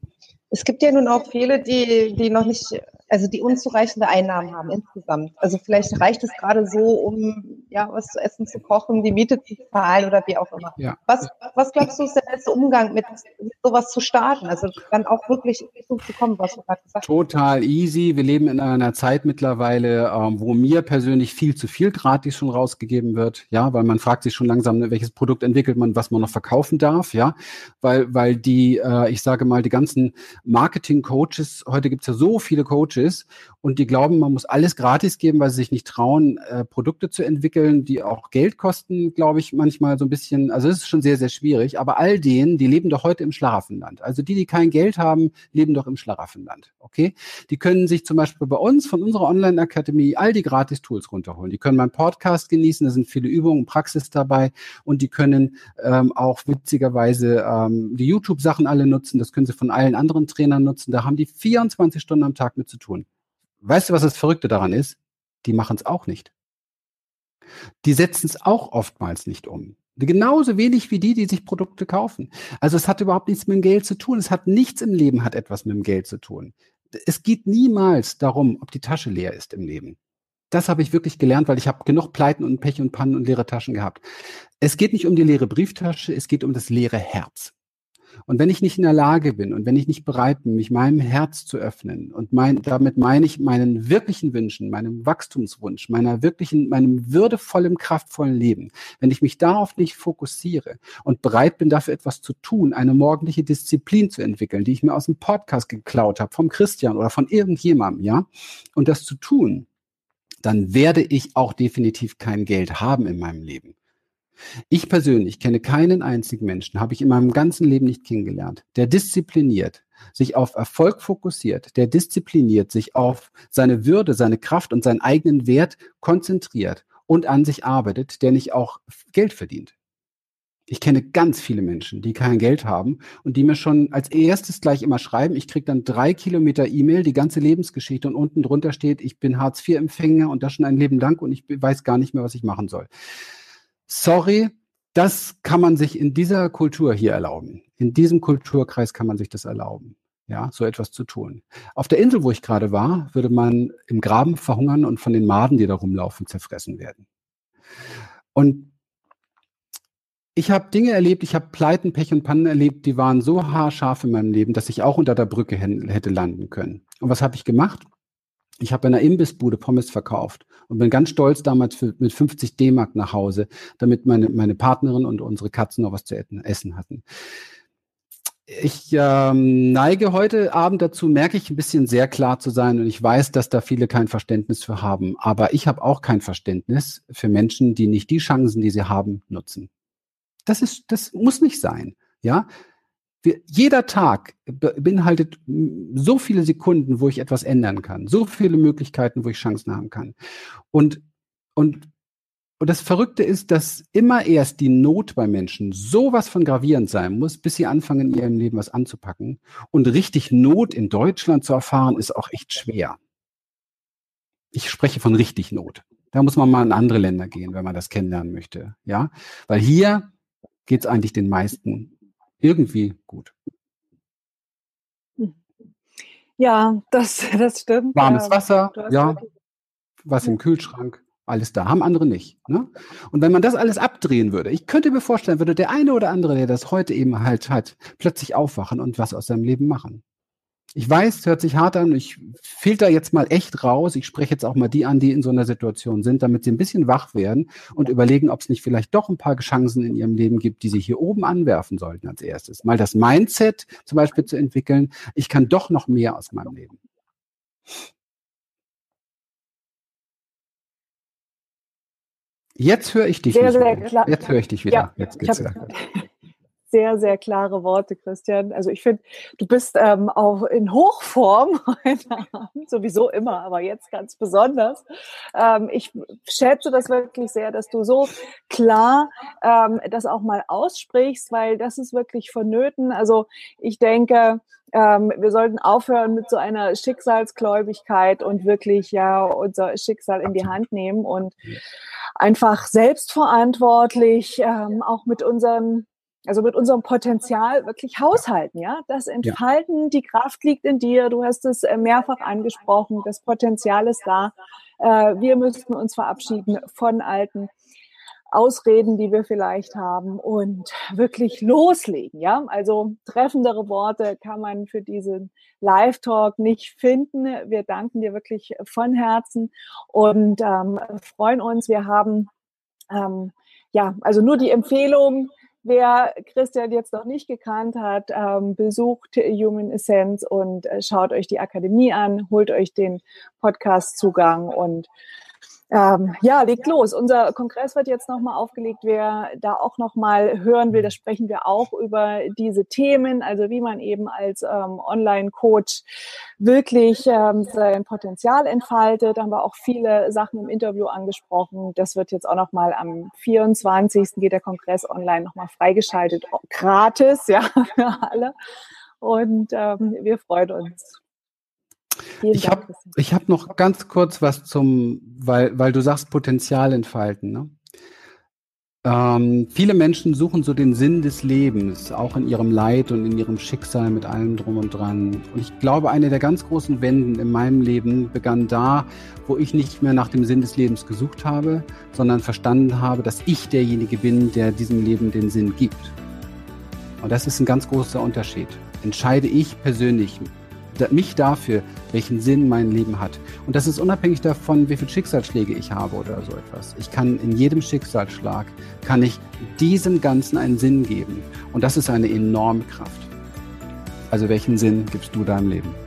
Es gibt ja nun auch viele, die, die noch nicht also die unzureichende Einnahmen haben insgesamt. Also vielleicht reicht es gerade so, um ja was zu essen zu kochen, die Miete zu zahlen oder wie auch immer. Ja. Was, was glaubst du, ist der beste Umgang mit, mit sowas zu starten? Also dann auch wirklich so zu kommen, was du gerade gesagt hast. Total easy. Wir leben in einer Zeit mittlerweile, ähm, wo mir persönlich viel zu viel gratis schon rausgegeben wird. Ja, weil man fragt sich schon langsam, ne, welches Produkt entwickelt man, was man noch verkaufen darf. Ja, weil, weil die, äh, ich sage mal, die ganzen Marketing-Coaches, heute gibt es ja so viele Coaches, ist und die glauben, man muss alles gratis geben, weil sie sich nicht trauen, äh, Produkte zu entwickeln, die auch Geld kosten, glaube ich, manchmal so ein bisschen. Also es ist schon sehr, sehr schwierig. Aber all denen, die leben doch heute im Schlaraffenland. Also die, die kein Geld haben, leben doch im Schlaraffenland. Okay? Die können sich zum Beispiel bei uns von unserer Online-Akademie all die Gratis-Tools runterholen. Die können meinen Podcast genießen, da sind viele Übungen, Praxis dabei und die können ähm, auch witzigerweise ähm, die YouTube-Sachen alle nutzen. Das können sie von allen anderen Trainern nutzen. Da haben die 24 Stunden am Tag mit zu tun. Weißt du, was das Verrückte daran ist? Die machen es auch nicht. Die setzen es auch oftmals nicht um. Genauso wenig wie die, die sich Produkte kaufen. Also es hat überhaupt nichts mit dem Geld zu tun. Es hat nichts im Leben hat etwas mit dem Geld zu tun. Es geht niemals darum, ob die Tasche leer ist im Leben. Das habe ich wirklich gelernt, weil ich habe genug Pleiten und Pech und Pannen und leere Taschen gehabt. Es geht nicht um die leere Brieftasche, es geht um das leere Herz. Und wenn ich nicht in der Lage bin und wenn ich nicht bereit bin, mich meinem Herz zu öffnen und mein, damit meine ich meinen wirklichen Wünschen, meinem Wachstumswunsch, meiner wirklichen, meinem würdevollen, kraftvollen Leben, wenn ich mich darauf nicht fokussiere und bereit bin, dafür etwas zu tun, eine morgendliche Disziplin zu entwickeln, die ich mir aus dem Podcast geklaut habe, vom Christian oder von irgendjemandem, ja, und das zu tun, dann werde ich auch definitiv kein Geld haben in meinem Leben. Ich persönlich kenne keinen einzigen Menschen, habe ich in meinem ganzen Leben nicht kennengelernt, der diszipliniert sich auf Erfolg fokussiert, der diszipliniert, sich auf seine Würde, seine Kraft und seinen eigenen Wert konzentriert und an sich arbeitet, der nicht auch Geld verdient. Ich kenne ganz viele Menschen, die kein Geld haben und die mir schon als erstes gleich immer schreiben, ich kriege dann drei Kilometer E-Mail, die ganze Lebensgeschichte und unten drunter steht, ich bin Hartz-IV-Empfänger und das schon ein Leben lang und ich weiß gar nicht mehr, was ich machen soll. Sorry, das kann man sich in dieser Kultur hier erlauben. In diesem Kulturkreis kann man sich das erlauben, ja, so etwas zu tun. Auf der Insel, wo ich gerade war, würde man im Graben verhungern und von den Maden, die da rumlaufen, zerfressen werden. Und ich habe Dinge erlebt, ich habe Pleiten, Pech und Pannen erlebt, die waren so haarscharf in meinem Leben, dass ich auch unter der Brücke hätte landen können. Und was habe ich gemacht? Ich habe in einer Imbissbude Pommes verkauft und bin ganz stolz damals für, mit 50 D-Mark nach Hause, damit meine, meine Partnerin und unsere Katzen noch was zu essen hatten. Ich ähm, neige heute Abend dazu, merke ich ein bisschen sehr klar zu sein und ich weiß, dass da viele kein Verständnis für haben. Aber ich habe auch kein Verständnis für Menschen, die nicht die Chancen, die sie haben, nutzen. Das ist, das muss nicht sein. Ja, jeder Tag beinhaltet so viele Sekunden, wo ich etwas ändern kann, so viele Möglichkeiten, wo ich Chancen haben kann. Und, und, und das Verrückte ist, dass immer erst die Not bei Menschen sowas von gravierend sein muss, bis sie anfangen, in ihrem Leben was anzupacken. Und richtig Not in Deutschland zu erfahren, ist auch echt schwer. Ich spreche von richtig Not. Da muss man mal in andere Länder gehen, wenn man das kennenlernen möchte. Ja, weil hier geht es eigentlich den meisten irgendwie gut. Ja, das, das stimmt. Warmes Wasser, ja, was im Kühlschrank, alles da. Haben andere nicht. Ne? Und wenn man das alles abdrehen würde, ich könnte mir vorstellen, würde der eine oder andere, der das heute eben halt hat, plötzlich aufwachen und was aus seinem Leben machen. Ich weiß, es hört sich hart an. Ich filter jetzt mal echt raus. Ich spreche jetzt auch mal die an, die in so einer Situation sind, damit sie ein bisschen wach werden und überlegen, ob es nicht vielleicht doch ein paar Chancen in ihrem Leben gibt, die sie hier oben anwerfen sollten als erstes. Mal das Mindset zum Beispiel zu entwickeln. Ich kann doch noch mehr aus meinem Leben. Jetzt höre ich dich sehr, sehr klar. Jetzt höre ich dich wieder. Ja, Jetzt geht's wieder sehr, sehr klare Worte, Christian. Also ich finde, du bist ähm, auch in Hochform heute Abend, sowieso immer, aber jetzt ganz besonders. Ähm, ich schätze das wirklich sehr, dass du so klar ähm, das auch mal aussprichst, weil das ist wirklich vonnöten. Also ich denke, ähm, wir sollten aufhören mit so einer Schicksalsgläubigkeit und wirklich ja unser Schicksal in die Hand nehmen und einfach selbstverantwortlich ähm, auch mit unseren also mit unserem Potenzial wirklich haushalten, ja. Das Entfalten, ja. die Kraft liegt in dir. Du hast es äh, mehrfach angesprochen. Das Potenzial ist da. Äh, wir müssten uns verabschieden von alten Ausreden, die wir vielleicht haben und wirklich loslegen, ja. Also treffendere Worte kann man für diesen Live-Talk nicht finden. Wir danken dir wirklich von Herzen und ähm, freuen uns. Wir haben ähm, ja, also nur die Empfehlung, Wer Christian jetzt noch nicht gekannt hat, ähm, besucht Human Essence und äh, schaut euch die Akademie an, holt euch den Podcast-Zugang und ähm, ja, legt los. Unser Kongress wird jetzt nochmal aufgelegt. Wer da auch nochmal hören will, da sprechen wir auch über diese Themen, also wie man eben als ähm, Online-Coach wirklich ähm, sein Potenzial entfaltet. Da haben wir auch viele Sachen im Interview angesprochen. Das wird jetzt auch nochmal am 24. geht der Kongress online nochmal freigeschaltet, gratis, ja, für alle. Und ähm, wir freuen uns. Vielen ich habe ich hab noch ganz kurz was zum, weil, weil du sagst Potenzial entfalten. Ne? Ähm, viele Menschen suchen so den Sinn des Lebens, auch in ihrem Leid und in ihrem Schicksal mit allem drum und dran. Und ich glaube, eine der ganz großen Wenden in meinem Leben begann da, wo ich nicht mehr nach dem Sinn des Lebens gesucht habe, sondern verstanden habe, dass ich derjenige bin, der diesem Leben den Sinn gibt. Und das ist ein ganz großer Unterschied. Entscheide ich persönlich mich dafür, welchen Sinn mein Leben hat. Und das ist unabhängig davon, wie viele Schicksalsschläge ich habe oder so etwas. Ich kann in jedem Schicksalsschlag, kann ich diesem Ganzen einen Sinn geben. Und das ist eine enorme Kraft. Also welchen Sinn gibst du deinem Leben?